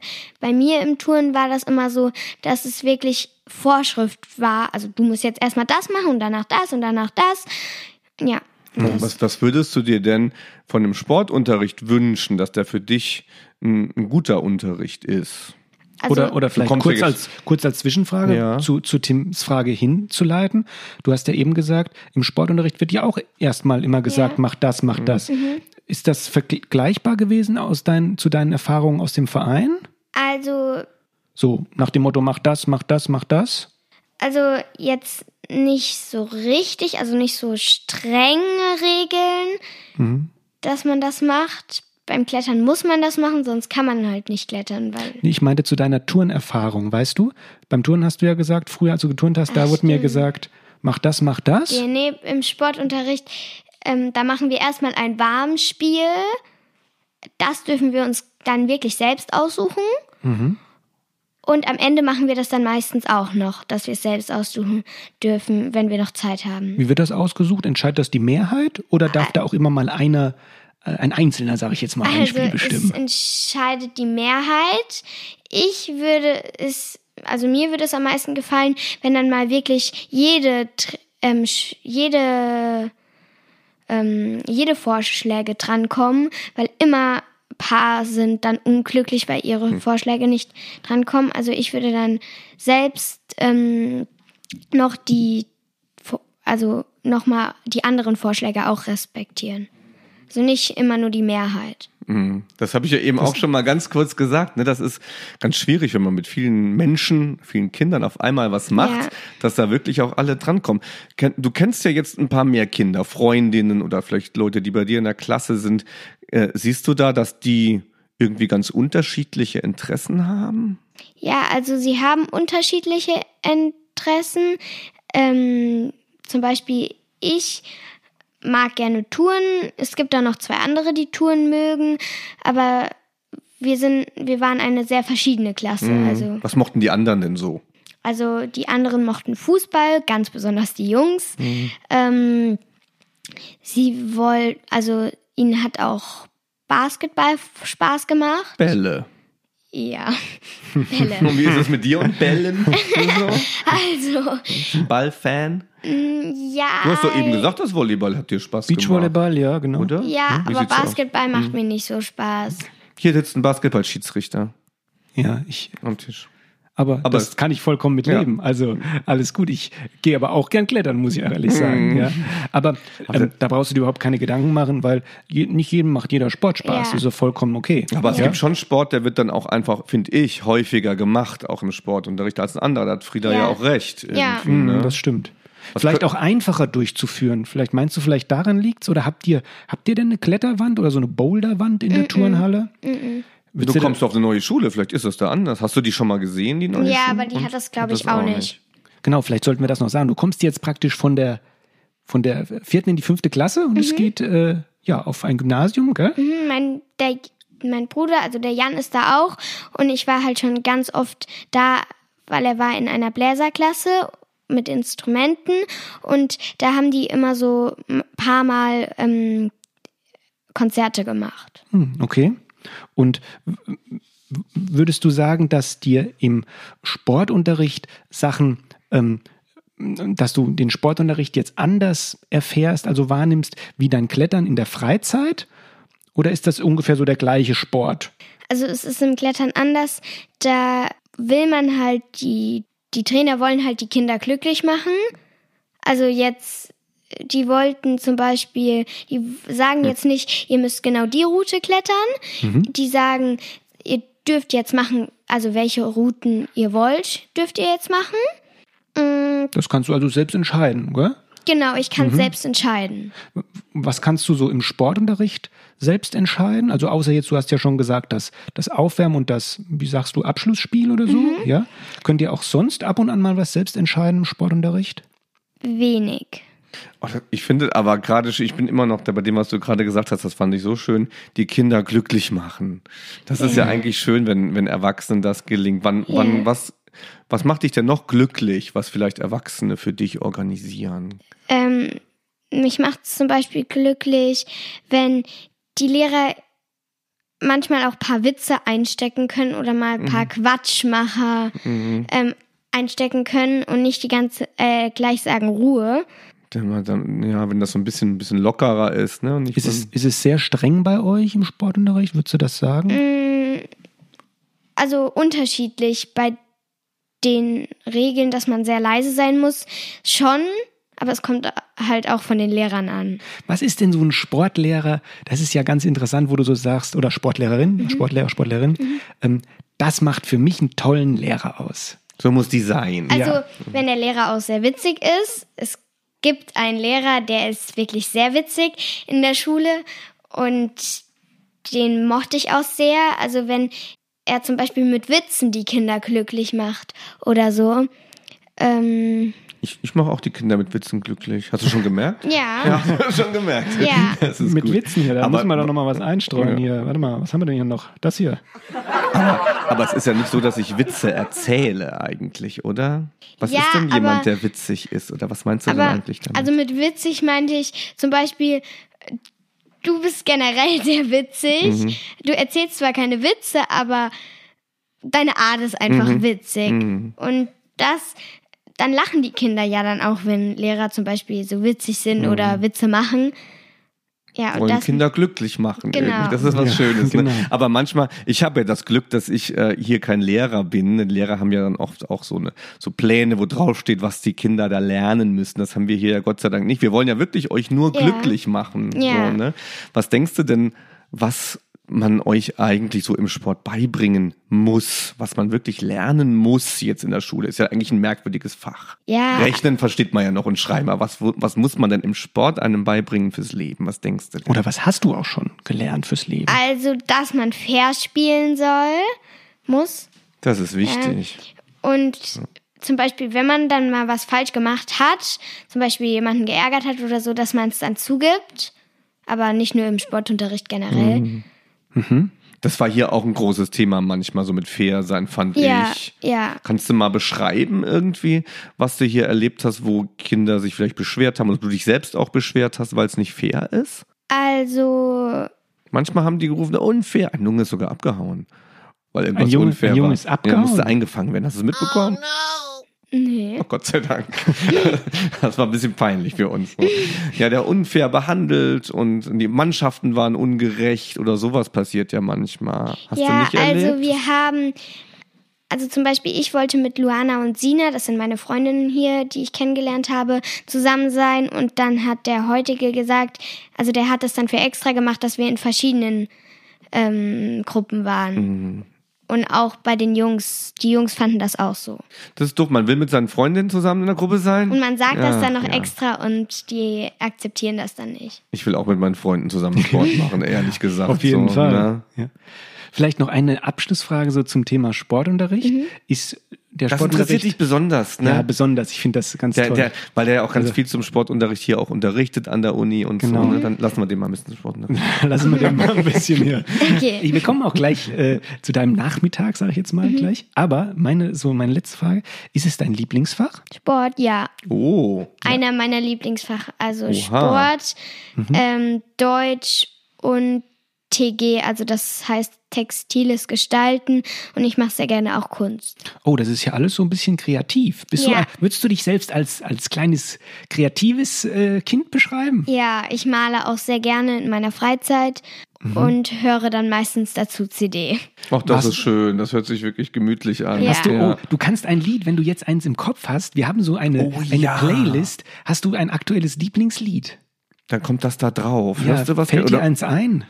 bei mir im Turnen war das immer so, dass es wirklich Vorschrift war. Also du musst jetzt erstmal das machen und danach das und danach das. Ja. Das. was, was würdest du dir denn von dem Sportunterricht wünschen, dass der für dich ein, ein guter Unterricht ist? Also, Oder, oder vielleicht kurz als, kurz als Zwischenfrage Ja. zu, zu Tims Frage hinzuleiten. Du hast ja eben gesagt, im Sportunterricht wird ja auch erstmal immer gesagt, Ja. mach das, mach das. Ist das vergleichbar gewesen aus dein, zu deinen Erfahrungen aus dem Verein? also So nach dem Motto, mach das, mach das, mach das? Also jetzt nicht so richtig, also nicht so strenge Regeln, dass man das macht. Beim Klettern muss man das machen, sonst kann man halt nicht klettern, weil Ich meinte zu deiner Turnerfahrung, weißt du? Beim Turnen hast du ja gesagt, früher als du geturnt hast, da Ach, wurde mir stimmt. gesagt, mach das, mach das. ja, nee, im Sportunterricht, ähm, da machen wir erstmal ein Warmspiel. Das dürfen wir uns dann wirklich selbst aussuchen. Und am Ende machen wir das dann meistens auch noch, dass wir es selbst aussuchen dürfen, wenn wir noch Zeit haben. Wie wird das ausgesucht? Entscheidet das die Mehrheit oder darf da auch immer mal einer, äh, ein Einzelner, sage ich jetzt mal, ein Also Spiel es bestimmen? entscheidet die Mehrheit. Ich würde es, also mir würde es am meisten gefallen, wenn dann mal wirklich jede, ähm, jede, ähm, jede Vorschläge drankommen, weil immer paar sind dann unglücklich, weil ihre Vorschläge nicht drankommen. Also ich würde dann selbst ähm, noch die, also nochmal die anderen Vorschläge auch respektieren. Also nicht immer nur die Mehrheit. Mhm. Das habe ich ja eben auch schon mal ganz kurz gesagt. Ne? Das ist ganz schwierig, wenn man mit vielen Menschen, vielen Kindern auf einmal was macht, ja. dass da wirklich auch alle drankommen. Du kennst ja jetzt ein paar mehr Kinder, Freundinnen oder vielleicht Leute, die bei dir in der Klasse sind. Äh, siehst du da, dass die irgendwie ganz unterschiedliche Interessen haben? Ja, also sie haben unterschiedliche Interessen. Ähm, zum Beispiel ich mag gerne Touren. Es gibt da noch zwei andere, die Touren mögen, aber wir sind, wir waren eine sehr verschiedene Klasse. Mhm. Also, Was mochten die anderen denn so? Also die anderen mochten Fußball, ganz besonders die Jungs. Mhm. Ähm, sie wollen, also ihnen hat auch Basketball Spaß gemacht. Bälle. Ja, [LAUGHS] Bälle. und wie ist es mit dir und Bällen? [LAUGHS] also. Ballfan? Mm, ja. Du hast doch eben gesagt, das Volleyball hat dir Spaß gemacht. Beachvolleyball, ja, genau. Oder? Ja, hm? aber Basketball macht hm. mir nicht so Spaß. Hier sitzt ein Basketballschiedsrichter. Ja, ich. Am Tisch. Aber, aber das kann ich vollkommen mitleben. Ja. Also alles gut. Ich gehe aber auch gern klettern, muss ich ehrlich sagen. Mhm. Ja. Aber ähm, da brauchst du dir überhaupt keine Gedanken machen, weil je, nicht jedem macht jeder Sport Spaß. Ja. Das ist ja vollkommen okay. Aber es gibt schon Sport, der wird dann auch einfach, finde ich, häufiger gemacht, auch im Sportunterricht als ein anderer. Da hat Frieda ja, auch recht. Ja, mhm, ne? das stimmt. Was vielleicht auch einfacher durchzuführen. Vielleicht meinst du, vielleicht daran liegt's? Oder habt ihr, habt ihr denn eine Kletterwand oder so eine Boulderwand in der mm -mm. Turnhalle? Mm du kommst auf eine neue Schule, vielleicht ist das da anders. Hast du die schon mal gesehen, die neue ja, Schule? Ja, aber die Und hat das, glaube ich, auch nicht. nicht. Genau, vielleicht sollten wir das noch sagen. Du kommst jetzt praktisch von der, von der vierten in die fünfte Klasse und mhm. es geht äh, ja auf ein Gymnasium, gell? Mhm, mein, der, mein Bruder, also der Jan ist da auch und ich war halt schon ganz oft da, weil er war in einer Bläserklasse mit Instrumenten und da haben die immer so ein paar Mal ähm, Konzerte gemacht. Hm, okay. Und würdest du sagen, dass dir im Sportunterricht Sachen, ähm, dass du den Sportunterricht jetzt anders erfährst, also wahrnimmst, wie dein Klettern in der Freizeit? Oder ist das ungefähr so der gleiche Sport? Also es ist im Klettern anders. Da will man halt die, die Trainer wollen halt die Kinder glücklich machen. Also jetzt die wollten zum Beispiel, die sagen jetzt nicht, ihr müsst genau die Route klettern. Mhm. Die sagen, ihr dürft jetzt machen, also welche Routen ihr wollt, dürft ihr jetzt machen. Mhm. Das kannst du also selbst entscheiden, gell? Genau, ich kann mhm. selbst entscheiden. Was kannst du so im Sportunterricht selbst entscheiden? Also außer jetzt, du hast ja schon gesagt, dass das Aufwärmen und das, wie sagst du, Abschlussspiel oder so, mhm. ja? Könnt ihr auch sonst ab und an mal was selbst entscheiden im Sportunterricht? Wenig. Ich finde aber gerade, ich bin immer noch da bei dem, was du gerade gesagt hast, das fand ich so schön, die Kinder glücklich machen. Das ist ja, ja eigentlich schön, wenn, wenn Erwachsenen das gelingt. Wann, ja. wann, was, was macht dich denn noch glücklich, was vielleicht Erwachsene für dich organisieren? Ähm, mich macht es zum Beispiel glücklich, wenn die Lehrer manchmal auch ein paar Witze einstecken können oder mal ein paar mhm. Quatschmacher mhm. ähm, einstecken können und nicht die ganze äh, gleich sagen Ruhe ja, wenn das so ein bisschen, ein bisschen lockerer ist. Ne? Nicht ist, es, ist es sehr streng bei euch im Sportunterricht? Würdest du das sagen? Mm, also unterschiedlich. Bei den Regeln, dass man sehr leise sein muss, schon. Aber es kommt halt auch von den Lehrern an. Was ist denn so ein Sportlehrer? Das ist ja ganz interessant, wo du so sagst, oder Sportlehrerin, mhm. Sportlehrer, Sportlerin. Mhm. Ähm, das macht für mich einen tollen Lehrer aus. So muss die sein. Also, ja. wenn der Lehrer auch sehr witzig ist, es gibt einen Lehrer, der ist wirklich sehr witzig in der Schule und den mochte ich auch sehr. Also wenn er zum Beispiel mit Witzen die Kinder glücklich macht oder so. Ähm, ich, ich mache auch die Kinder mit Witzen glücklich. Hast du schon gemerkt? [LAUGHS] Ja. Ja, [LAUGHS] schon gemerkt. Ja. mit gut. Witzen hier, da aber, müssen wir doch nochmal was einstreuen ja. hier. Warte mal, was haben wir denn hier noch? Das hier. Aber, aber, es ist ja nicht so, dass ich Witze erzähle eigentlich, oder? Was ja, ist denn jemand, aber, der witzig ist? Oder was meinst du aber, denn eigentlich damit? Also mit witzig meinte ich zum Beispiel, du bist generell sehr witzig. Mhm. Du erzählst zwar keine Witze, aber deine Art ist einfach mhm. witzig. Mhm. Und das dann lachen die Kinder ja dann auch, wenn Lehrer zum Beispiel so witzig sind mhm. oder Witze machen. Ja, und Wollen das, Kinder glücklich machen. Genau. Irgendwie. Das ist was ja, Schönes. Ne? Genau. Ne? Aber manchmal, ich habe ja das Glück, dass ich äh, hier kein Lehrer bin. Lehrer haben ja dann oft auch so eine so Pläne, wo drauf steht, was die Kinder da lernen müssen. Das haben wir hier ja Gott sei Dank nicht. Wir wollen ja wirklich euch nur ja. glücklich machen. Ja. So, ne? Was denkst du denn, was man euch eigentlich so im Sport beibringen muss, was man wirklich lernen muss jetzt in der Schule? Ist ja eigentlich ein merkwürdiges Fach. Ja. Rechnen versteht man ja noch und schreiben, aber was, was muss man denn im Sport einem beibringen fürs Leben? Was denkst du denn? Oder was hast du auch schon gelernt fürs Leben? Also, dass man fair spielen soll, muss. Das ist wichtig. Und zum Beispiel, wenn man dann mal was falsch gemacht hat, zum Beispiel jemanden geärgert hat oder so, dass man es dann zugibt. Aber nicht nur im Sportunterricht generell. Das war hier auch ein großes Thema manchmal, so mit fair sein, fand Ja, ich. ja. Kannst du mal beschreiben irgendwie, was du hier erlebt hast, wo Kinder sich vielleicht beschwert haben oder du dich selbst auch beschwert hast, weil es nicht fair ist? Also, Manchmal haben die gerufen, unfair. Ein Junge ist sogar abgehauen. Weil irgendwas Ein Junge- unfair ein Junge war. ist abgehauen? Ja, musste eingefangen werden. Hast du es mitbekommen? Nee. Oh Gott sei Dank. [LAUGHS] Das war ein bisschen peinlich für uns. Ja, der unfair behandelt und die Mannschaften waren ungerecht oder sowas passiert ja manchmal. Hast du ja, nicht erlebt? also wir haben, also zum Beispiel ich wollte mit Luana und Sina, das sind meine Freundinnen hier, die ich kennengelernt habe, zusammen sein und dann hat der heutige gesagt, also der hat es dann für extra gemacht, dass wir in verschiedenen ähm, Gruppen waren. Mhm. Und auch bei den Jungs, die Jungs fanden das auch so. das ist doof. Man will mit seinen Freundinnen zusammen in der Gruppe sein. Und man sagt Ja, das dann noch ja. extra und die akzeptieren das dann nicht. Ich will auch mit meinen Freunden zusammen Sport [LAUGHS] machen, ehrlich gesagt. Auf jeden so, Fall. Ne? Ja. Vielleicht noch eine Abschlussfrage so zum Thema Sportunterricht. Ist der Das Sportunterricht interessiert dich besonders, ne? ja besonders? Ich finde das ganz Der, toll. der, weil der ja auch ganz Also- viel zum Sportunterricht hier auch unterrichtet an der Uni und Genau. so. Ne? Dann lassen wir den mal ein bisschen Sportunterricht. [LAUGHS] Lassen wir den mal ein bisschen hier. Okay. Ich- Wir kommen auch gleich äh, zu deinem Nachmittag, sage ich jetzt mal gleich. Aber meine so meine letzte Frage: Ist es dein Lieblingsfach? Sport, ja. Oh. Einer meiner Lieblingsfach, also Oha. Sport, ähm, Deutsch und TG, also das heißt textiles Gestalten und ich mache sehr gerne auch Kunst. Oh, das ist ja alles so ein bisschen kreativ. Bist Ja. du, würdest du dich selbst als als kleines kreatives äh, Kind beschreiben? Ja, ich male auch sehr gerne in meiner Freizeit und höre dann meistens dazu CD. Ach, das Was- ist schön. Das hört sich wirklich gemütlich an. Ja. Hast du, Ja. oh, du kannst ein Lied, wenn du jetzt eins im Kopf hast, wir haben so eine, Oh, eine ja. Playlist, hast du ein aktuelles Lieblingslied? Dann kommt das da drauf. hörst du was? fällt dir oder, eins ein?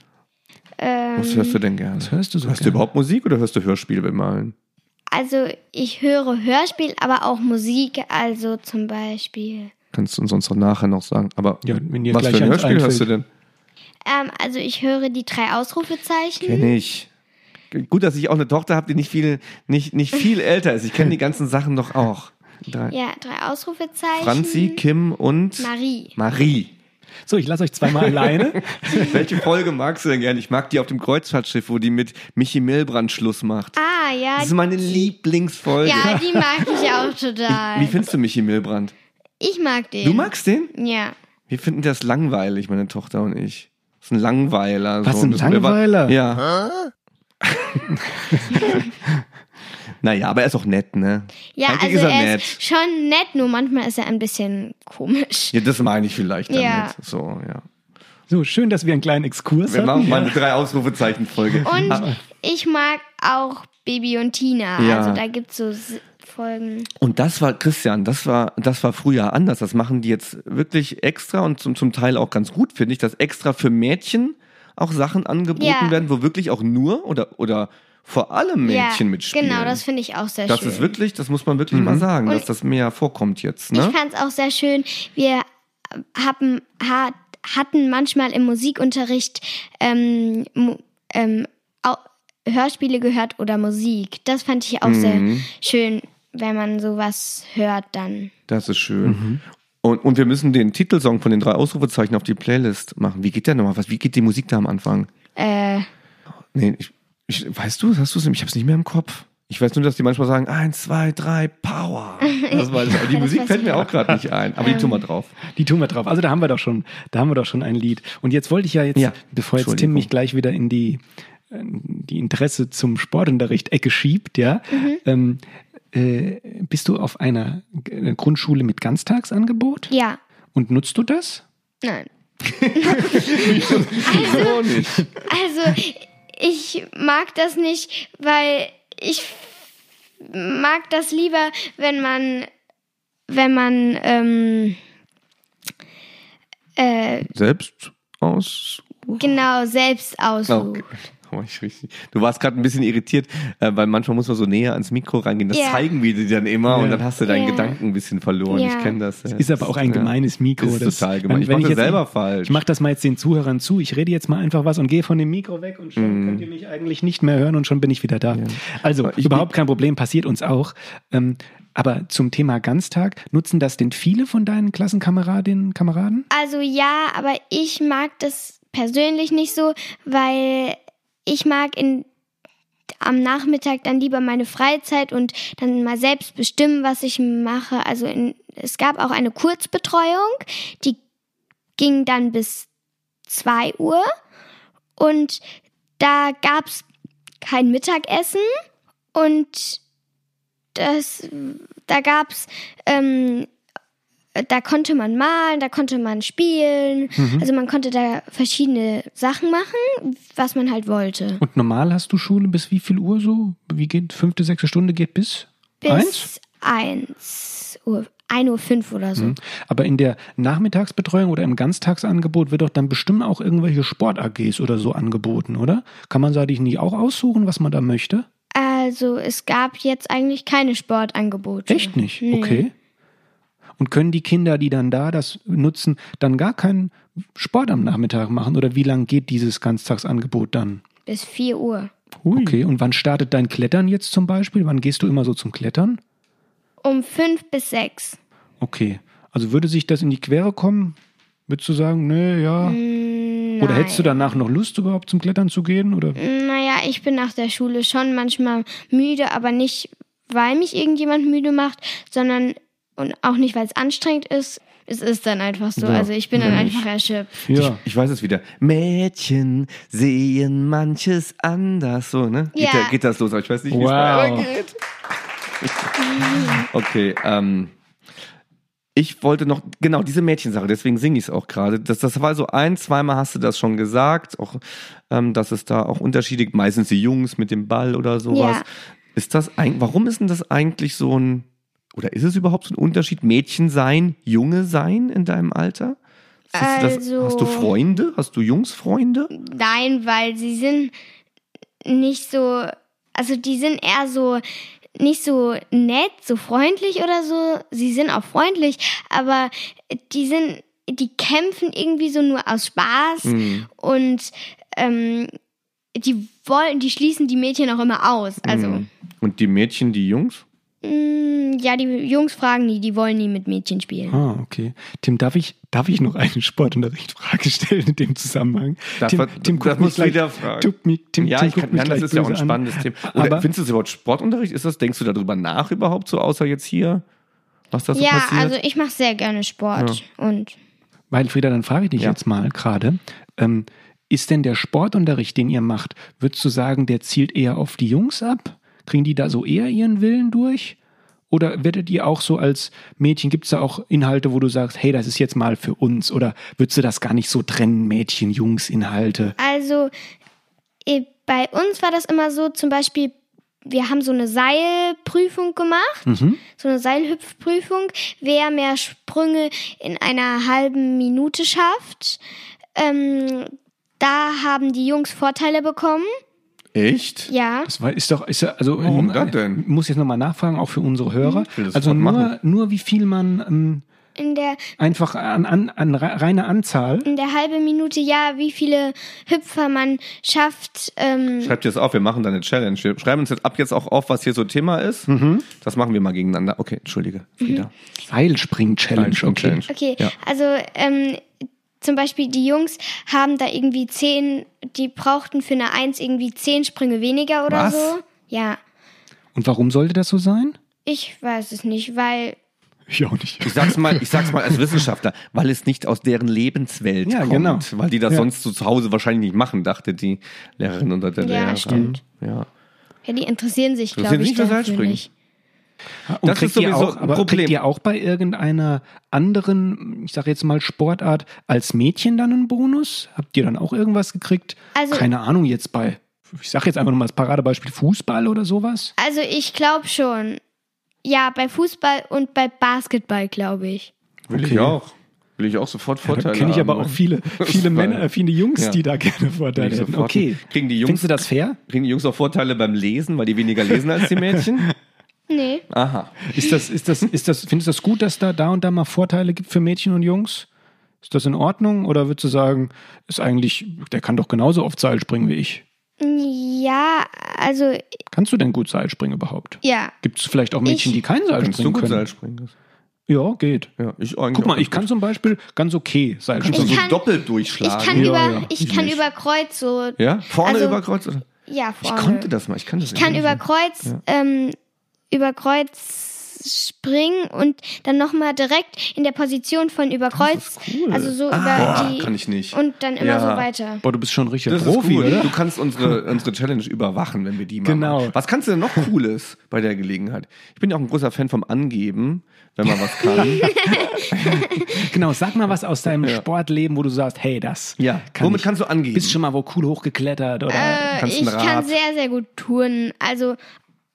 Ähm, was hörst du denn gerne? Was hörst du so Hörst du gerne? überhaupt Musik oder hörst du Hörspiele beim Malen? Also ich höre Hörspiel, aber auch Musik, also zum Beispiel. Kannst du uns sonst noch nachher noch sagen. Aber Ja, was für ein Hörspiel hörst du denn? Ähm, also ich höre die drei Ausrufezeichen. Kenn ich. Gut, dass ich auch eine Tochter habe, die nicht viel, nicht, nicht viel [LAUGHS] älter ist. Ich kenne die ganzen Sachen doch auch. Drei. Ja, drei Ausrufezeichen. Franzi, Kim und Marie. Marie. So, ich lasse euch zweimal alleine. [LAUGHS] Welche Folge magst du denn gerne? Ich mag die auf dem Kreuzfahrtschiff, wo die mit Michi Milbrand Schluss macht. Ah, ja. Das ist meine Lieblingsfolge. Ja, die mag ich auch total. Wie findest du Michi Milbrand? Ich mag den. Du magst den? Ja. Wir finden das langweilig, meine Tochter und ich. Das ist ein Langweiler. Was, so. ein Langweiler? Ja. [LAUGHS] [LAUGHS] naja, aber er ist auch nett, ne? Ja, Eigentlich also ist er er nett. ist schon nett, nur manchmal ist er ein bisschen komisch. Ja, das meine ich vielleicht damit. Ja. So, ja. So, schön, dass wir einen kleinen Exkurs Wir hatten. machen mal eine drei Ausrufezeichen-Folge. Und Ah, ich mag auch Baby und Tina. Ja. Also da gibt's so S- Folgen. Und das war, Christian, das war, das war früher anders. Das machen die jetzt wirklich extra und zum, zum Teil auch ganz gut, finde ich, dass extra für Mädchen auch Sachen angeboten Ja. werden, wo wirklich auch nur oder, oder vor allem Mädchen ja, mitspielen. Genau, das finde ich auch sehr Das schön. ist wirklich, das muss man wirklich mal sagen, Und dass das mehr vorkommt jetzt, ne? Ich fand es auch sehr schön. Wir haben, hat, hatten manchmal im Musikunterricht ähm, ähm, Hörspiele gehört oder Musik. Das fand ich auch Mhm. sehr schön, wenn man sowas hört dann. Das ist schön. Und, und wir müssen den Titelsong von den drei Ausrufezeichen auf die Playlist machen. Wie geht der nochmal? Was, wie geht die Musik da am Anfang? Äh, Nee, ich, ich, weißt du, hast du es? Ich hab's nicht mehr im Kopf. Ich weiß nur, dass die manchmal sagen, eins, zwei, drei, Power. [LAUGHS] Das ich. Aber die Musik fällt mir auch gerade nicht ein. Aber die tun wir drauf. Die tun wir drauf. Also da haben wir doch schon, da haben wir doch schon ein Lied. Und jetzt wollte ich ja jetzt, Ja, bevor jetzt Tim mich gleich wieder in die, äh, die Interesse zum Sportunterricht-Ecke schiebt, ja, ähm, äh, bist du auf einer G- Grundschule mit Ganztagsangebot? ja, Und nutzt du das? nein. [LAUGHS] So nicht. Also, ich mag das nicht, weil ich mag das lieber, wenn man, wenn man, ähm, äh, Selbst aus. genau selbst aussucht. Okay. Ich richtig. Du warst gerade ein bisschen irritiert, äh, weil manchmal muss man so näher ans Mikro reingehen. Das Ja. zeigen wir dir dann immer Ja. und dann hast du deinen Ja. Gedanken ein bisschen verloren. Ich kenne das. ja. Ist aber auch ein Ja. gemeines Mikro. Ist das- total gemein. Ich mache das jetzt- selber falsch. Ich mache das mal jetzt den Zuhörern zu. Ich rede jetzt mal einfach was und gehe von dem Mikro weg und schon Mhm. könnt ihr mich eigentlich nicht mehr hören und schon bin ich wieder da. Also ich- überhaupt kein Problem, passiert uns auch. Ähm, aber zum Thema Ganztag, nutzen das denn viele von deinen Klassenkameradinnen und Kameraden? Also ja, aber ich mag das persönlich nicht so, weil ich mag in, am Nachmittag dann lieber meine Freizeit und dann mal selbst bestimmen, was ich mache. Also in, es gab auch eine Kurzbetreuung, die ging dann bis 2 Uhr und da gab's kein Mittagessen und das, da gab's ähm, da konnte man malen, da konnte man spielen. Also man konnte da verschiedene Sachen machen, was man halt wollte. Und normal hast du Schule bis wie viel Uhr so? Wie geht fünfte, sechste Stunde geht bis? Eins? Bis eins Uhr, 1 Uhr fünf oder so. Aber in der Nachmittagsbetreuung oder im Ganztagsangebot wird doch dann bestimmt auch irgendwelche Sport-AGs oder so angeboten, oder? Kann man sich nicht auch aussuchen, was man da möchte? Also es gab jetzt eigentlich keine Sportangebote. Echt nicht? Nee. Okay. Und können die Kinder, die dann da das nutzen, dann gar keinen Sport am Nachmittag machen? Oder wie lang geht dieses Ganztagsangebot dann? Bis 4 Uhr. Okay, und wann startet dein Klettern jetzt zum Beispiel? Wann gehst du immer so zum Klettern? Um 5 bis 6. Okay. Also würde sich das in die Quere kommen? Würdest du sagen, nee, ja. Oder hättest du danach noch Lust, überhaupt zum Klettern zu gehen? Oder? Naja, ich bin nach der Schule schon manchmal müde, aber nicht, weil mich irgendjemand müde macht, sondern und auch nicht, weil es anstrengend ist. Es ist dann einfach so. Ja. Also ich bin dann einfach erschöpft. Ja. Ich weiß es wieder. Mädchen sehen manches anders. So, ne? Geht, Ja. da, geht das los? Aber ich weiß nicht, wie es Wow. bei Emma geht. [LAUGHS] Okay, ähm. Ich wollte noch, genau, diese Mädchensache, deswegen singe ich es auch gerade. Das, das war so ein, zweimal hast du das schon gesagt, auch, ähm, dass es da auch Unterschiede gibt, meistens die Jungs mit dem Ball oder sowas. Ja. Ist das ein, warum ist denn das eigentlich so ein, oder ist es überhaupt so ein Unterschied, Mädchen sein, Junge sein in deinem Alter? Du das, Also- hast du Freunde? Hast du Jungsfreunde? Nein, weil sie sind nicht so, also die sind eher so nicht so nett, so freundlich oder so. Sie sind auch freundlich, aber die sind, die kämpfen irgendwie so nur aus Spaß und ähm, die wollen, die schließen die Mädchen auch immer aus. Also Mhm. Und die Mädchen, die Jungs? Ja, die Jungs fragen nie, die wollen nie mit Mädchen spielen. Ah, okay. Tim, darf ich, darf ich noch eine Sportunterrichtfrage stellen in dem Zusammenhang? Darf Tim, er- Tim, das mich wieder fragen. Tup mich, Tim, Ja, Tim ich kann, mich ja, das ist ja auch ein böse an. spannendes Thema. Oder Aber- findest du das überhaupt Sportunterricht? Ist das, denkst du darüber nach überhaupt so, außer jetzt hier, was da so ja, passiert? also ich mache sehr gerne Sport und Weil, Frieda, dann frage ich dich Ja. jetzt mal gerade, ähm, ist denn der Sportunterricht, den ihr macht, würdest du sagen, der zielt eher auf die Jungs ab? Kriegen die da so eher ihren Willen durch? Oder werdet ihr auch so als Mädchen, gibt es da auch Inhalte, wo du sagst, hey, das ist jetzt mal für uns? Oder würdest du das gar nicht so trennen, Mädchen, Jungs, Inhalte? Also eh, bei uns war das immer so, zum Beispiel, wir haben so eine Seilprüfung gemacht, Mhm. so eine Seilhüpfprüfung, wer mehr Sprünge in einer halben Minute schafft. Ähm, da haben die Jungs Vorteile bekommen. Echt? Ja. Das war, ist doch, ist ja, also, Warum das denn? Muss jetzt nochmal nachfragen, auch für unsere Hörer. Also nur, nur wie viel man ähm, In der, einfach an, an, an re- reine Anzahl. in der halben Minute, ja, wie viele Hüpfer man schafft. Ähm, Schreibt das auf, wir machen da eine Challenge. Wir schreiben uns jetzt ab jetzt auch auf, was hier so Thema ist. Mhm. Das machen wir mal gegeneinander. Okay, entschuldige, Frieda. Seilspring-Challenge, okay. Seilspring-Challenge. Okay, Ja. also ähm, zum Beispiel die Jungs haben da irgendwie zehn, die brauchten für eine Eins irgendwie zehn Sprünge weniger oder Was? so. Ja, Und warum sollte das so sein? ich weiß es nicht, weil Ich auch nicht. Ich sag's mal, ich sag's mal als [LAUGHS] Wissenschaftler, weil es nicht aus deren Lebenswelt Ja, kommt, genau. weil die das Ja. sonst so zu Hause wahrscheinlich nicht machen, dachte die Lehrerin oder der Ja, Lehrer. stimmt. Ja. ja, die interessieren sich, glaube ich, für dafür nicht. Und Das kriegt ist ihr sowieso auch, ein aber Problem. kriegt ihr auch bei irgendeiner anderen, ich sage jetzt mal Sportart, als Mädchen dann einen Bonus? Habt ihr dann auch irgendwas gekriegt? Also- Keine Ahnung, jetzt bei, ich sage jetzt einfach nochmal als Paradebeispiel Fußball oder sowas? Also ich glaube schon. Ja, bei Fußball und bei Basketball, glaube ich. Will Okay. ich auch. Will ich auch sofort Da Vorteile kenne ich aber haben. auch viele, [LAUGHS] viele Weil- Männer, viele Jungs, Ja. die da gerne Vorteile hätten. sofort- Okay. Kriegen die Jungs, Findest du das fair? kriegen die Jungs auch Vorteile beim Lesen, weil die weniger lesen als die Mädchen? [LAUGHS] Nee. Aha. Ist das, ist das, ist das, findest du das gut, dass da da und da mal Vorteile gibt für Mädchen und Jungs? Ist das in Ordnung? Oder würdest du sagen, ist eigentlich, der kann doch genauso oft Seil springen wie ich? Ja, also, Kannst du denn gut Seil springen überhaupt? ja. Gibt es vielleicht auch Mädchen, Ich- die kein Seil Kannst du springen gut können? Seil springen? Ja, geht. Ja, ich eigentlich Guck mal, ich kann gut. zum Beispiel ganz okay Seil springen. Ich so kann- doppelt Ich durchschlagen? kann, Ja, über, ja. ich Ich kann nicht. über Kreuz so. ja? Vorne Also- über Kreuz? Oder? Ja, Ich vorne. konnte das mal. Ich kann das Ich kann über. Kreuz, ähm, über Kreuz springen und dann nochmal direkt in der Position von über Kreuz. cool. Also so Ah, über die. kann ich nicht. Und dann immer Ja. so weiter. Boah, du bist schon richtig Das Profi, cool. oder? Du kannst unsere, unsere Challenge überwachen, wenn wir die machen. Genau. Was kannst du denn noch Cooles bei der Gelegenheit? Ich bin ja auch ein großer Fan vom Angeben, wenn man was kann. [LAUGHS] Genau, sag mal was aus deinem Ja. Sportleben, wo du sagst, hey, das Ja. kann Womit ich. kannst du angeben? Bist schon mal wo cool hochgeklettert oder? Äh, kannst ich kann sehr, sehr gut touren. Also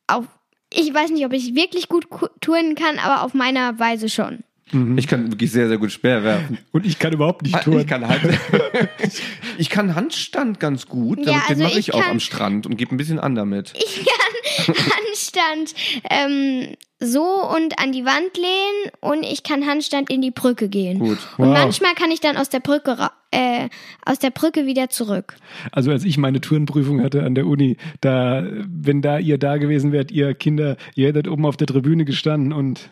auf. Ich weiß nicht, ob ich wirklich gut touren kann, aber auf meiner Weise schon. Ich kann wirklich sehr, sehr gut Speer werfen. Und ich kann überhaupt nicht Ich kann, halt, [LAUGHS] ich kann Handstand ganz gut. Ja, den also mache ich ich auch am Strand und gebe ein bisschen an damit. [LAUGHS] Ich kann Handstand ähm, so und an die Wand lehnen und ich kann Handstand in die Brücke gehen. Gut. Und Wow. manchmal kann ich dann aus der Brücke ra- äh, aus der Brücke wieder zurück. Also als ich meine Tourenprüfung hatte an der Uni, da, wenn da ihr da gewesen wärt, ihr Kinder, ihr hättet oben auf der Tribüne gestanden und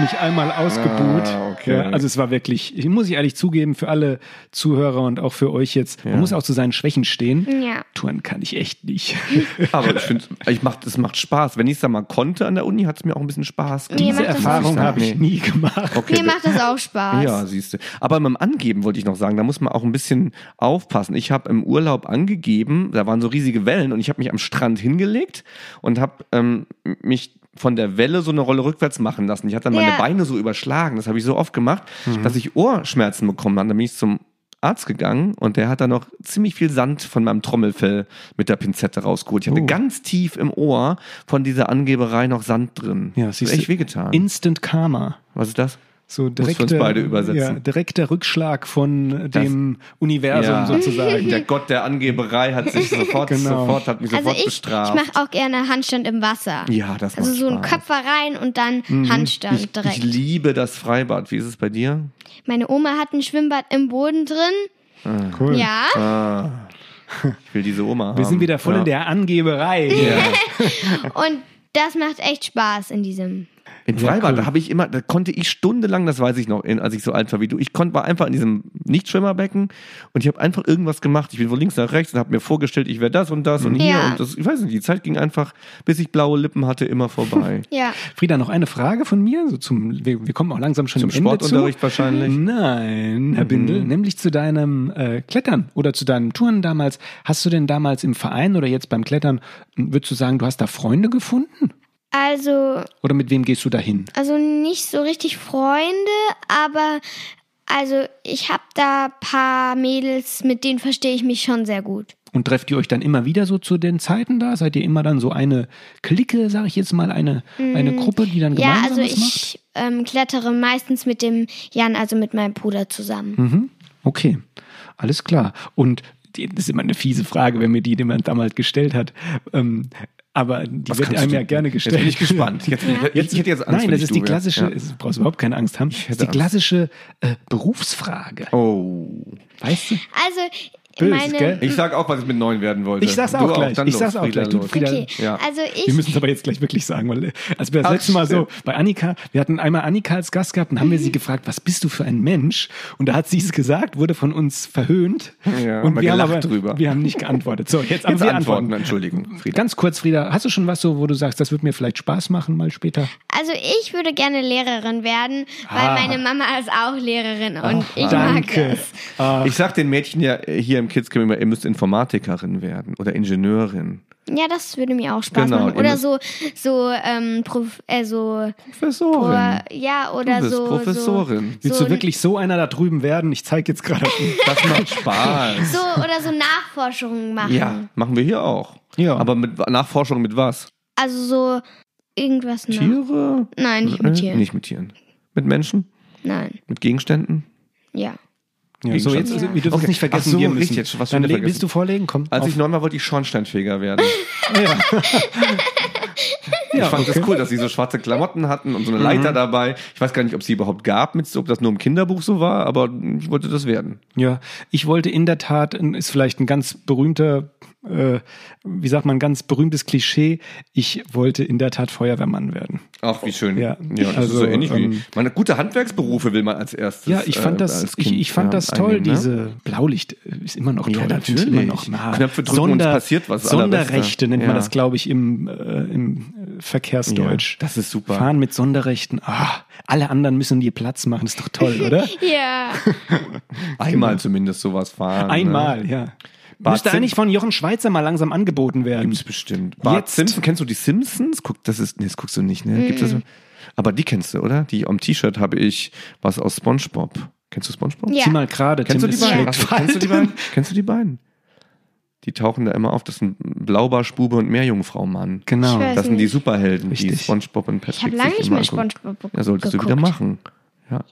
mich einmal ausgebuht. Ah, okay. ja, also es war wirklich, ich muss ich ehrlich zugeben, für alle Zuhörer und auch für euch jetzt, man muss auch zu seinen Schwächen stehen. Ja. Touren kann ich echt nicht. [LAUGHS] Aber ich finde, ich mach, es macht Spaß. Wenn ich es da mal konnte an der Uni, hat es mir auch ein bisschen Spaß gemacht. Diese Erfahrung habe ich nie gemacht. Okay, Mir macht das auch Spaß. Ja, siehst du. Aber beim Angeben wollte ich noch sagen, da muss man auch ein bisschen aufpassen. Ich habe im Urlaub angegeben, da waren so riesige Wellen und ich habe mich am Strand hingelegt und habe ähm, mich von der Welle so eine Rolle rückwärts machen lassen. Ich hatte dann meine Ja. Beine so überschlagen. Das habe ich so oft gemacht, dass ich Ohrschmerzen bekommen habe. Dann bin ich zum Arzt gegangen und der hat dann noch ziemlich viel Sand von meinem Trommelfell mit der Pinzette rausgeholt. Ich hatte Oh. ganz tief im Ohr von dieser Angeberei noch Sand drin. Ja, das ist echt wehgetan. Instant Karma. Was ist das? So für direkter, uns beide übersetzen. Ja, direkter Rückschlag von dem Universum Ja. sozusagen. Der Gott der Angeberei hat sich [LAUGHS] sofort, Genau. sofort, hat mich Also sofort ich, ich bestraft. mache auch gerne Handstand im Wasser. ja, das Also macht so ein. Köpfer rein und dann Handstand Ich, direkt. ich liebe das Freibad. Wie ist es bei dir? Meine Oma hat ein Schwimmbad im Boden drin. Cool. Ja. Ah, ich will diese Oma haben. Wir sind wieder voll ja. in der Angeberei. Ja. [LAUGHS] Und das macht echt Spaß in diesem. Ja, Freibad, cool. da habe ich immer, da konnte ich stundenlang, das weiß ich noch, in, als ich so alt war wie du, ich konnte war einfach in diesem Nichtschwimmerbecken und ich habe einfach irgendwas gemacht. Ich bin von links nach rechts und habe mir vorgestellt, ich wäre das und das und hier Ja. und das. Ich weiß nicht, die Zeit ging einfach, bis ich blaue Lippen hatte, immer vorbei. [LAUGHS] Ja. Frieda, noch eine Frage von mir. So zum, wir, wir kommen auch langsam schon Zum im Ende Sportunterricht zu. wahrscheinlich. Nein, Mhm. Herr Bindel, nämlich zu deinem äh, Klettern oder zu deinen Touren damals. Hast du denn damals im Verein oder jetzt beim Klettern, m, würdest du sagen, du hast da Freunde gefunden? Also, Oder mit wem gehst du da hin? also nicht so richtig Freunde, aber also ich habe da paar Mädels, mit denen verstehe ich mich schon sehr gut. Und trefft ihr euch dann immer wieder so zu den Zeiten da? Seid ihr immer dann so eine Clique, sage ich jetzt mal, eine, eine Gruppe, die dann Mm, Ja, gemeinsam also macht? ich ähm, klettere meistens mit dem Jan, also mit meinem Bruder zusammen. Mhm. Okay, alles klar. Und das ist immer eine fiese Frage, wenn mir die jemand damals gestellt hat. Ähm, aber die Was wird einem du ja gerne Jetzt gestellt. [LAUGHS] bin ich gespannt. Jetzt, jetzt, ich hätte jetzt Angst, Nein, das ist du die klassische, Ja. es- du brauchst überhaupt keine Angst haben. Das ist die klassische äh, Berufsfrage. Oh. Weißt du? Also Böse, meine. gell? Ich sag auch, was ich mit neun werden wollte. Ich sag's Du auch gleich. dann ich los, sag's auch Frieda, gleich. Du. Frieda, Okay, Ja. also ich. Wir müssen es aber jetzt gleich wirklich sagen, weil als wir das Ach, letzte Mal so bei Annika, wir hatten einmal Annika als Gast gehabt und haben wir Mhm. sie gefragt, was bist du für ein Mensch? Und da hat sie es gesagt, wurde von uns verhöhnt. Ja, und haben wir wir haben aber drüber. wir haben nicht geantwortet. So, jetzt, [LAUGHS] Jetzt wir antworten, antworten. Entschuldigung, Frieda. Ganz kurz, Frieda, hast du schon was so, wo du sagst, das wird mir vielleicht Spaß machen mal später? Also ich würde gerne Lehrerin werden, weil Ah. meine Mama ist auch Lehrerin und ich mag Danke. es. Ah, Ich sag den Mädchen ja hier im Kids Camp immer, ihr müsst Informatikerin werden oder Ingenieurin. Ja, das würde mir auch Spaß Genau, machen. ihr Oder so, so, ähm, Prof, äh, so, Professorin. ja, oder Du bist so. Professorin. willst so, du wirklich so einer da drüben werden? Ich zeige jetzt gerade. [LAUGHS] Das macht Spaß. So, oder so Nachforschungen machen. Ja, machen wir hier auch. Ja. Aber mit Nachforschung mit was? Also so irgendwas nach. Tiere? Nein, nicht mit Äh, Tieren. Nicht mit Tieren. Mit Menschen? Nein. Mit Gegenständen? Ja. Ja, so, jetzt, wir dürfen es Okay. nicht vergessen, Ach so, wir müssen. richtig, jetzt was Dann vergessen. willst du vorlegen? Komm. Als auf. ich neun war, wollte ich Schornsteinfeger werden. [LAUGHS] ja. Ich ja, fand okay. Mhm. das cool, dass sie so schwarze Klamotten hatten und so eine Leiter dabei. Ich weiß gar nicht, ob sie überhaupt gab, ob das nur im Kinderbuch so war, aber ich wollte das werden. Ja, ich wollte in der Tat, ist vielleicht ein ganz berühmter, äh, wie sagt man, ganz berühmtes Klischee. Ich wollte in der Tat Feuerwehrmann werden. Ach, wie schön. Ja. das Also, ist so ähnlich wie. ähm, Man, gute Handwerksberufe will man als erstes. Ja, ich fand äh, das, als ich, ich fand ja, das toll. ne? Diese Blaulicht äh, ist immer noch toll. Ja, natürlich. Immer noch, Knöpfe drücken und es passiert was, Sonderrechte nennt man Ja. das, glaube ich, im, äh, im äh, Verkehrsdeutsch. Ja, das ist super. Fahren mit Sonderrechten. Ah, alle anderen müssen dir Platz machen. ist doch toll, oder? [LAUGHS] Ja. [LAUGHS] Einmal zumindest sowas fahren. Einmal, ja. Bart Müsste Sim- eigentlich von Jochen Schweizer mal langsam angeboten werden. Gibt's bestimmt. Bart Jetzt. Simpson, kennst du die Simpsons? Guck, das ist, nee, das guckst du nicht, ne? Gibt's das? Aber die kennst du, oder? Die am T-Shirt habe ich was aus SpongeBob. Kennst du SpongeBob? Ja. Zieh mal gerade. Kennst du die beiden? Ach, kennst du die beiden? Kennst du die beiden? Die tauchen da immer auf. Das sind Blaubarschbube und Meerjungfrau, Mann. Genau. Das sind die nicht. Superhelden, die Richtig. SpongeBob und Patrick Ich habe lange sich nicht immer mehr. Spongebob Ja, solltest geguckt. du wieder machen. Ja.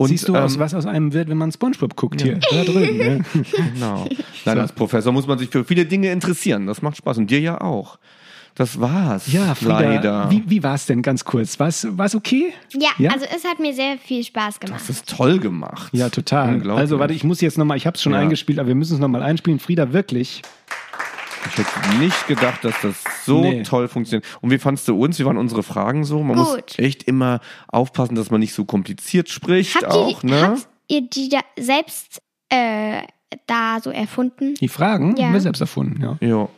Und, Siehst du aus, ähm, was aus einem wird, wenn man Spongebob guckt hier. Da drüben. Ne? [LAUGHS] Genau. Nein, als Professor muss man sich für viele Dinge interessieren. Das macht Spaß. Und dir ja auch. Das war's. Ja, Frieda, leider. wie, wie war es denn ganz kurz? War es okay? Ja, Ja? also es hat mir sehr viel Spaß gemacht. das ist toll gemacht. Ja, total. Unglaublich. Also warte, ich muss jetzt nochmal, ich habe es schon Ja. eingespielt, aber wir müssen es nochmal einspielen. Frieda, wirklich. Ich hätte nicht gedacht, dass das so Nee. toll funktioniert. Und wie fandst du uns? Wie waren unsere Fragen so? Man muss Gut. echt immer aufpassen, dass man nicht so kompliziert spricht Habt auch, ihr, ne? habt ihr die da selbst äh, da so erfunden? Die Fragen Ja. haben wir selbst erfunden, ja. Ja.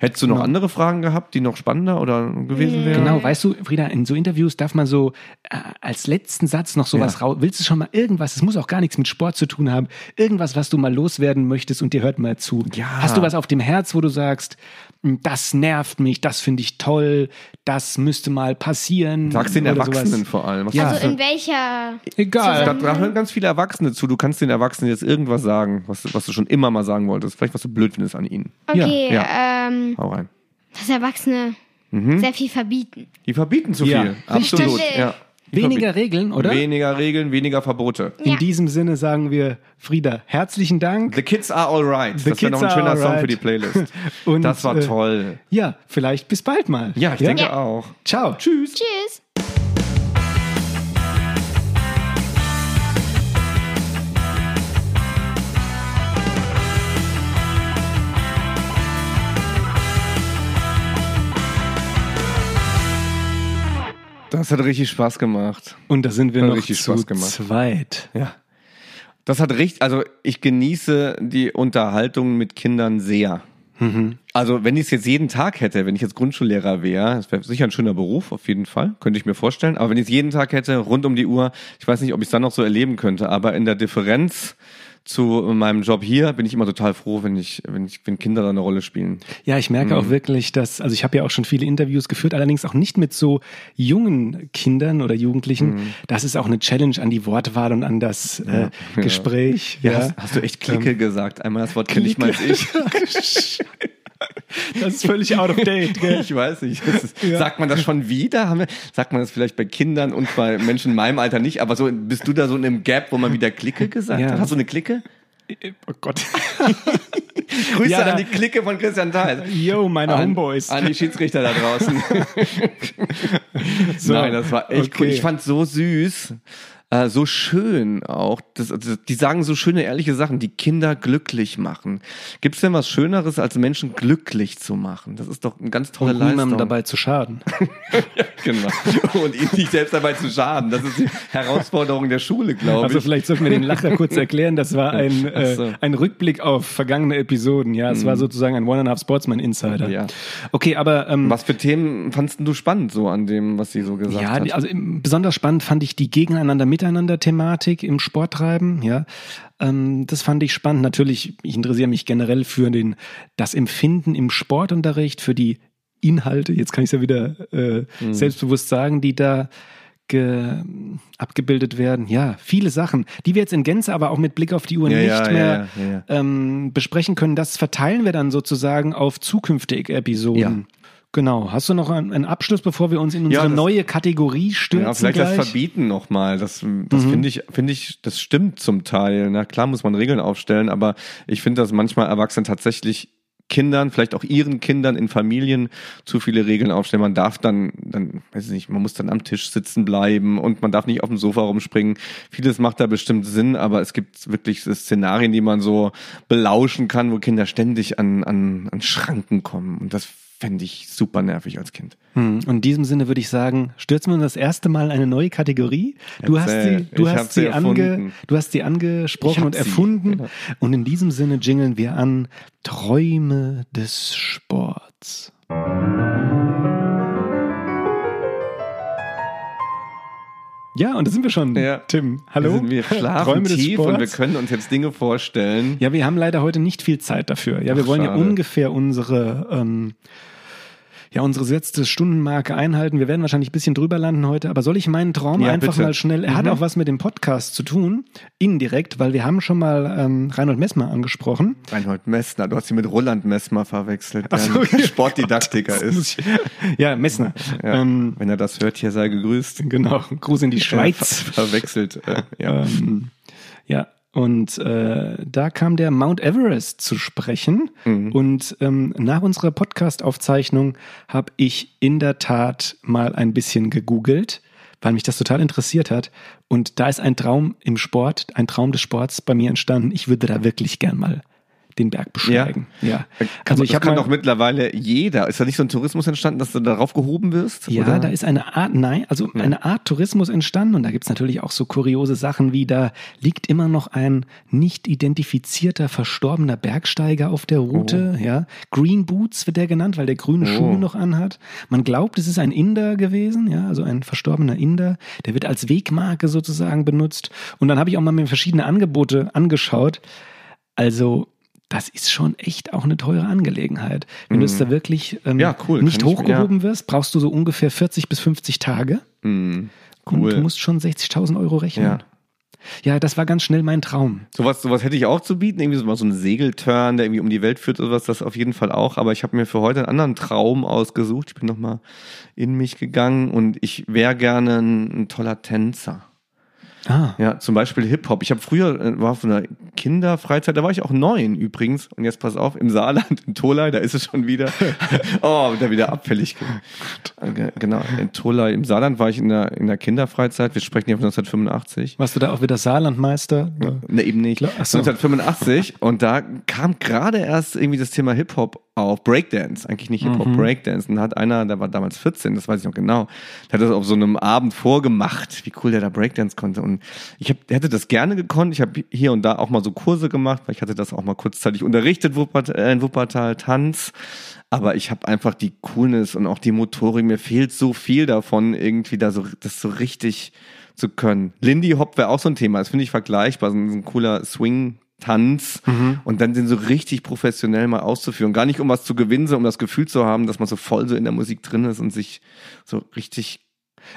Hättest du noch Ja. andere Fragen gehabt, die noch spannender oder gewesen wären? Genau, weißt du, Frieda, in so Interviews darf man so äh, als letzten Satz noch sowas Ja. raus. Willst du schon mal irgendwas, es muss auch gar nichts mit Sport zu tun haben, irgendwas, was du mal loswerden möchtest und dir hört mal zu. Ja. Hast du was auf dem Herz, wo du sagst, "Hm, das nervt mich, das finde ich toll, das müsste mal passieren? Sag's den oder Erwachsenen sowas. vor allem. Was Ja. Also in welcher Egal. da, da hören ganz viele Erwachsene zu. Du kannst den Erwachsenen jetzt irgendwas sagen, was, was du schon immer mal sagen wolltest. Vielleicht was du blöd findest an ihnen. Okay, Ja. ähm, Hau rein. dass Erwachsene sehr viel verbieten. Die verbieten zu Ja, viel. richtig. Absolut. Ja. Weniger. Regeln, oder? Weniger Regeln, weniger Verbote. In Ja. diesem Sinne sagen wir, Frieda, herzlichen Dank. The Kids are alright. The Das wäre noch ein schöner Song für die Playlist. [LAUGHS] Und, das war äh, toll. Ja, vielleicht bis bald mal. Ja, ich denke Ja. auch. Ciao. Tschüss. Tschüss. Das hat richtig Spaß gemacht. Und da sind wir Hat noch richtig zu Spaß gemacht. zweit. Ja. Das hat richtig, also ich genieße die Unterhaltung mit Kindern sehr. Also wenn ich es jetzt jeden Tag hätte, wenn ich jetzt Grundschullehrer wäre, das wäre sicher ein schöner Beruf, auf jeden Fall, könnte ich mir vorstellen. Aber wenn ich es jeden Tag hätte, rund um die Uhr, ich weiß nicht, ob ich es dann noch so erleben könnte, aber in der Differenz zu meinem Job hier bin ich immer total froh, wenn ich, wenn ich, wenn Kinder da eine Rolle spielen. Ja, ich merke Mhm. auch wirklich, dass, also ich habe ja auch schon viele Interviews geführt, allerdings auch nicht mit so jungen Kindern oder Jugendlichen. Mhm. Das ist auch eine Challenge an die Wortwahl und an das äh, Gespräch. Ja, Ja, hast, hast du echt Clique gesagt? Einmal das Wort kenne ich mal als ich. Das ist völlig out of date. Gell? Ich weiß nicht. Ist, Sagt man das schon wieder? Wir, sagt man das vielleicht bei Kindern und bei Menschen in meinem Alter nicht? Aber so bist du da so in einem Gap, wo man wieder Clique gesagt Ja. hat? Hast du eine Clique? Oh Gott. [LAUGHS] Grüße Ja, da- an die Clique von Christian Theil. Yo, meine An, Homeboys. an die Schiedsrichter da draußen. So, [LAUGHS] Nein, das war echt cool. okay. Ich fand so süß. Äh, so schön auch. Das, also, die sagen so schöne, ehrliche Sachen, die Kinder glücklich machen. Gibt es denn was Schöneres, als Menschen glücklich zu machen? Das ist doch eine ganz tolle und Leistung. niemandem dabei zu schaden. [LAUGHS] Genau. Und ihnen nicht selbst dabei zu schaden. Das ist die Herausforderung der Schule, glaube Also ich. vielleicht sollten wir den Lacher kurz erklären. Das war ein, [LAUGHS] äh, so. ein Rückblick auf vergangene Episoden. Ja, es war sozusagen ein One and a Half Sportsman Insider. Mhm. Ja. Okay, aber ähm, Was für Themen fandst du spannend so an dem, was sie so gesagt ja, hat? die- also besonders spannend fand ich die Gegeneinander-Miteinander-Thematik im Sporttreiben. Ja, ähm, das fand ich spannend. Natürlich, ich interessiere mich generell für den das Empfinden im Sportunterricht, für die Inhalte. Jetzt kann ich es ja wieder äh, Mhm. selbstbewusst sagen, die da ge, abgebildet werden. Ja, viele Sachen, die wir jetzt in Gänze aber auch mit Blick auf die Uhr Ja, nicht ja, mehr ja. Ähm, besprechen können. Das verteilen wir dann sozusagen auf zukünftige Episoden. Genau. Hast du noch einen, einen Abschluss, bevor wir uns in unsere Ja, das- neue Kategorie stürzen? Ja, vielleicht gleich? das Verbieten nochmal. Das, das Mhm. finde ich, finde ich, das stimmt zum Teil. Na klar muss man Regeln aufstellen, aber ich finde, dass manchmal Erwachsene tatsächlich Kindern, vielleicht auch ihren Kindern in Familien zu viele Regeln aufstellen. Man darf dann, dann, weiß ich nicht, man muss dann am Tisch sitzen bleiben und man darf nicht auf dem Sofa rumspringen. Vieles macht da bestimmt Sinn, aber es gibt wirklich Szenarien, die man so belauschen kann, wo Kinder ständig an, an, an Schranken kommen. Und das fände ich super nervig als Kind. Hm, Und in diesem Sinne würde ich sagen, stürzen wir uns das erste Mal in eine neue Kategorie. Du hast Erzähl. sie, du hast sie ange, du hast sie angesprochen und erfunden. genau. Und in diesem Sinne jingeln wir an Träume des Sports. Ja, und da sind wir schon, Ja. Tim. Hallo. Wir, sind, wir schlafen Träume tief und wir können uns jetzt Dinge vorstellen. Ja, wir haben leider heute nicht viel Zeit dafür. Ja, wir Ach, wollen ja schade. ungefähr unsere, ähm, ja, unsere gesetzte Stundenmarke einhalten. Wir werden wahrscheinlich ein bisschen drüber landen heute, aber soll ich meinen Traum Ja, einfach bitte. mal schnell, er hat Mhm. auch was mit dem Podcast zu tun, indirekt, weil wir haben schon mal ähm, Reinhold Messmer angesprochen. Reinhold Messner, du hast ihn mit Roland Messmer verwechselt, der so, ein [LAUGHS] Sportdidaktiker Das ist. Ja, Messner. Ja, Ähm, wenn er das hört, hier sei gegrüßt. genau, Gruß in die [LAUGHS] Schweiz. Ver verwechselt. Äh, ja. Ähm, ja, und äh, da kam der Mount Everest zu sprechen. Mhm. Und ähm, nach unserer Podcast-Aufzeichnung habe ich in der Tat mal ein bisschen gegoogelt, weil mich das total interessiert hat. Und da ist ein Traum im Sport, ein Traum des Sports bei mir entstanden. Ich würde da wirklich gern mal den Berg besteigen. Ja. Also ich hab kann mal- doch mittlerweile jeder. Ist da nicht so ein Tourismus entstanden, dass du darauf gehoben wirst? Ja, oder? da ist eine Art, nein, also eine Art Tourismus entstanden und da gibt's natürlich auch so kuriose Sachen wie, da liegt immer noch ein nicht identifizierter verstorbener Bergsteiger auf der Route, ja. Green Boots wird der genannt, weil der grüne Oh. Schuhe noch anhat. Man glaubt, es ist ein Inder gewesen, ja, also ein verstorbener Inder. Der wird als Wegmarke sozusagen benutzt. Und dann habe ich auch mal mir verschiedene Angebote angeschaut. Also, das ist schon echt auch eine teure Angelegenheit. Wenn du es da wirklich ähm, Mhm. Ja, cool, nicht kann ich- hochgehoben wirst, brauchst du so ungefähr 40 bis 50 Tage. Hm, Und cool. du musst schon 60.000 Euro rechnen. Ja. Ja. das war ganz schnell mein Traum. Sowas, sowas hätte ich auch zu bieten, irgendwie so mal so ein Segelturn, der irgendwie um die Welt führt oder sowas, das auf jeden Fall auch. Aber ich habe mir für heute einen anderen Traum ausgesucht. Ich bin nochmal in mich gegangen und ich wäre gerne ein, ein toller Tänzer. Ah, Ja, zum Beispiel Hip-Hop. Ich habe früher, äh, war auf einer Kinderfreizeit, da war ich auch neun übrigens. Und jetzt pass auf, im Saarland, in Tolai, da ist es schon wieder. [LAUGHS] oh, da wieder abfällig. Äh, ge- Genau, in Tolai, im Saarland war ich in der, in der Kinderfreizeit. Wir sprechen hier von 1985. warst du da auch wieder Saarlandmeister? Ne, eben nicht. Ach so. 1985 [LAUGHS] und da kam gerade erst irgendwie das Thema Hip-Hop auf, Breakdance, eigentlich nicht Hip-Hop, Breakdance. Und da hat einer, der war damals 14, das weiß ich noch genau, der hat das auf so einem Abend vorgemacht, wie cool der da Breakdance konnte. Und ich hab, hätte das gerne gekonnt. Ich habe hier und da auch mal so Kurse gemacht, weil ich hatte das auch mal kurzzeitig unterrichtet, Wuppert, äh, in Wuppertal, Tanz. Aber ich habe einfach die Coolness und auch die Motorik, mir fehlt so viel davon, irgendwie da so, das so richtig zu können. Lindy Hop wäre auch so ein Thema, das finde ich vergleichbar, so ein, so ein cooler Swing. Tanz und dann den so richtig professionell mal auszuführen. Gar nicht um was zu gewinnen, sondern um das Gefühl zu haben, dass man so voll so in der Musik drin ist und sich so richtig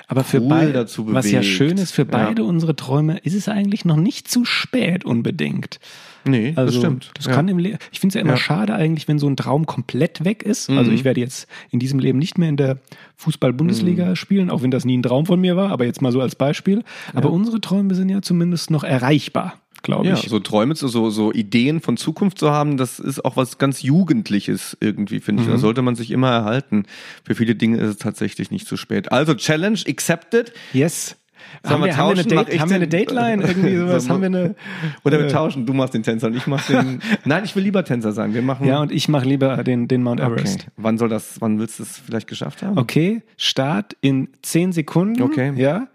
Aber für cool beide, dazu was ja schön ist, für Ja. beide unsere Träume, ist es eigentlich noch nicht zu spät unbedingt. Nee, Also, das stimmt. Das ja. kann im Le ich finde es ja immer Ja. schade eigentlich, wenn so ein Traum komplett weg ist. Also Mhm. ich werde jetzt in diesem Leben nicht mehr in der Fußball-Bundesliga Mhm. spielen, auch wenn das nie ein Traum von mir war, aber jetzt mal so als Beispiel. Aber unsere Träume sind ja zumindest noch erreichbar, glaube ja, ich. so Träume, so, so, Ideen von Zukunft zu haben, das ist auch was ganz Jugendliches irgendwie, finde ich. Mhm. Da sollte man sich immer erhalten. Für viele Dinge ist es tatsächlich nicht zu spät. Also Challenge accepted. Yes. Haben wir haben, wir eine tauschen? Date, ich haben wir eine Dateline? Irgendwie [LAUGHS] sowas? So, haben wir eine. Oder wir äh, tauschen, du machst den Tänzer und ich mach den. [LAUGHS] Nein, ich will lieber Tänzer sein. Wir machen. Ja, und ich mache lieber den, den Mount okay. Everest. Wann soll das, wann willst du es vielleicht geschafft haben? Okay, Start in 10 Sekunden. Okay. Ja.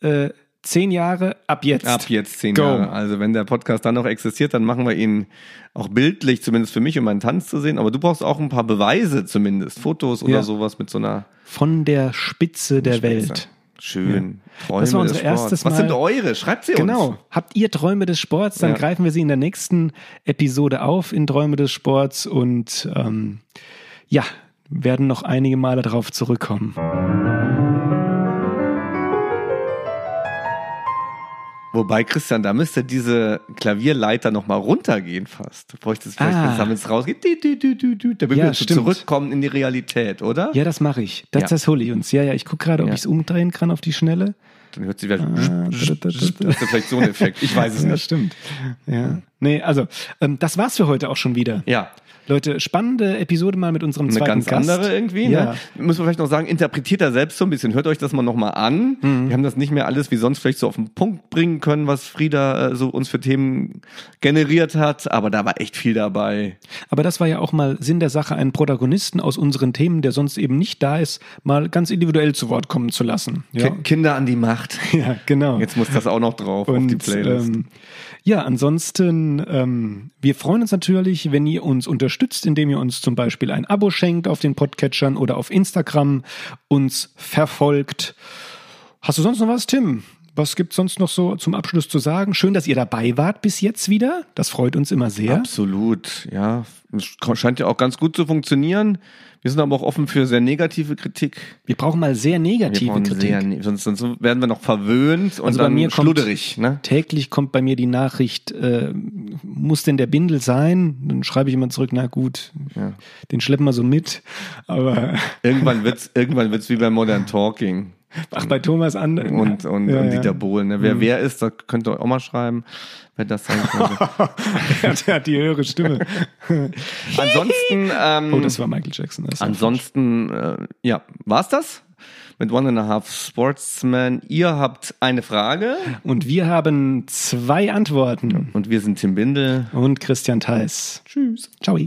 Äh, 10 Jahre ab jetzt. Ab jetzt zehn Go. Jahre. Also wenn der Podcast dann noch existiert, dann machen wir ihn auch bildlich, zumindest für mich, um meinen Tanz zu sehen. Aber du brauchst auch ein paar Beweise zumindest, Fotos oder Ja. sowas mit so einer Von der Spitze der Spitze. Welt. Schön. Träume Das war unser erstes Was Mal- sind eure? Schreibt sie uns. Genau. Habt ihr Träume des Sports? Dann Ja. greifen wir sie in der nächsten Episode auf in Träume des Sports und ähm, ja, werden noch einige Male darauf zurückkommen. Wobei, Christian, da müsste diese Klavierleiter nochmal runtergehen fast. Du bräuchtest vielleicht, Ah. wenn es rausgeht, du, du, du, du, du, damit Ja, wir stimmt. zurückkommen in die Realität, oder? Ja, das mache ich. Das, Ja. das hole ich uns. Ja, ja, ich gucke gerade, ob Ja. ich es umdrehen kann auf die Schnelle. Dann hört sie wieder. Ah, das ist vielleicht so ein Effekt. Ich weiß es nicht. stimmt. Ja. Nee, also, ähm, das war's für heute auch schon wieder. Ja, Leute, spannende Episode mal mit unserem eine zweiten ganz Gast. andere irgendwie. Ja. Ne? Müssen wir vielleicht noch sagen, interpretiert er selbst so ein bisschen. Hört euch das mal nochmal an. Mhm. Wir haben das nicht mehr alles wie sonst vielleicht so auf den Punkt bringen können, was Frieda äh, so uns für Themen generiert hat. Aber da war echt viel dabei. Aber das war ja auch mal Sinn der Sache, einen Protagonisten aus unseren Themen, der sonst eben nicht da ist, mal ganz individuell zu Wort kommen zu lassen. Ja, Ki- Kinder an die Macht. [LAUGHS] ja genau. Jetzt muss das auch noch drauf auf die Playlist. Ähm, ja, ansonsten, ähm, wir freuen uns natürlich, wenn ihr uns unterstützt, indem ihr uns zum Beispiel ein Abo schenkt auf den Podcatchern oder auf Instagram uns verfolgt. Hast du sonst noch was, Tim? Was gibt sonst noch so zum Abschluss zu sagen? Schön, dass ihr dabei wart bis jetzt wieder. Das freut uns immer sehr. Absolut, ja. Es scheint ja auch ganz gut zu funktionieren. Wir sind aber auch offen für sehr negative Kritik. Wir brauchen mal sehr negative Kritik. Sehr, ne- sonst, sonst werden wir noch verwöhnt und Also bei dann mir kommt- schludderig. Ne? Täglich kommt bei mir die Nachricht, äh, muss denn der Bindel sein? Dann schreibe ich immer zurück, na gut, Ja. den schleppen wir so mit. Aber Irgendwann wird's, irgendwann wird's wie bei Modern Talking ach, bei Thomas an und, und, Ja, und ja. Dieter Bohlen. Ne? Wer wer ist, da könnt ihr auch mal schreiben, wer das sein könnte. [LAUGHS] der, hat- die höhere Stimme. [LAUGHS] ansonsten, ähm, Oh, das war Michael Jackson. Ansonsten, äh, ja, war's das? Mit One and a Half Sportsman. Ihr habt eine Frage. Und wir haben zwei Antworten. und wir sind Tim Bindel. Und Christian Theis. Tschüss. Ciao.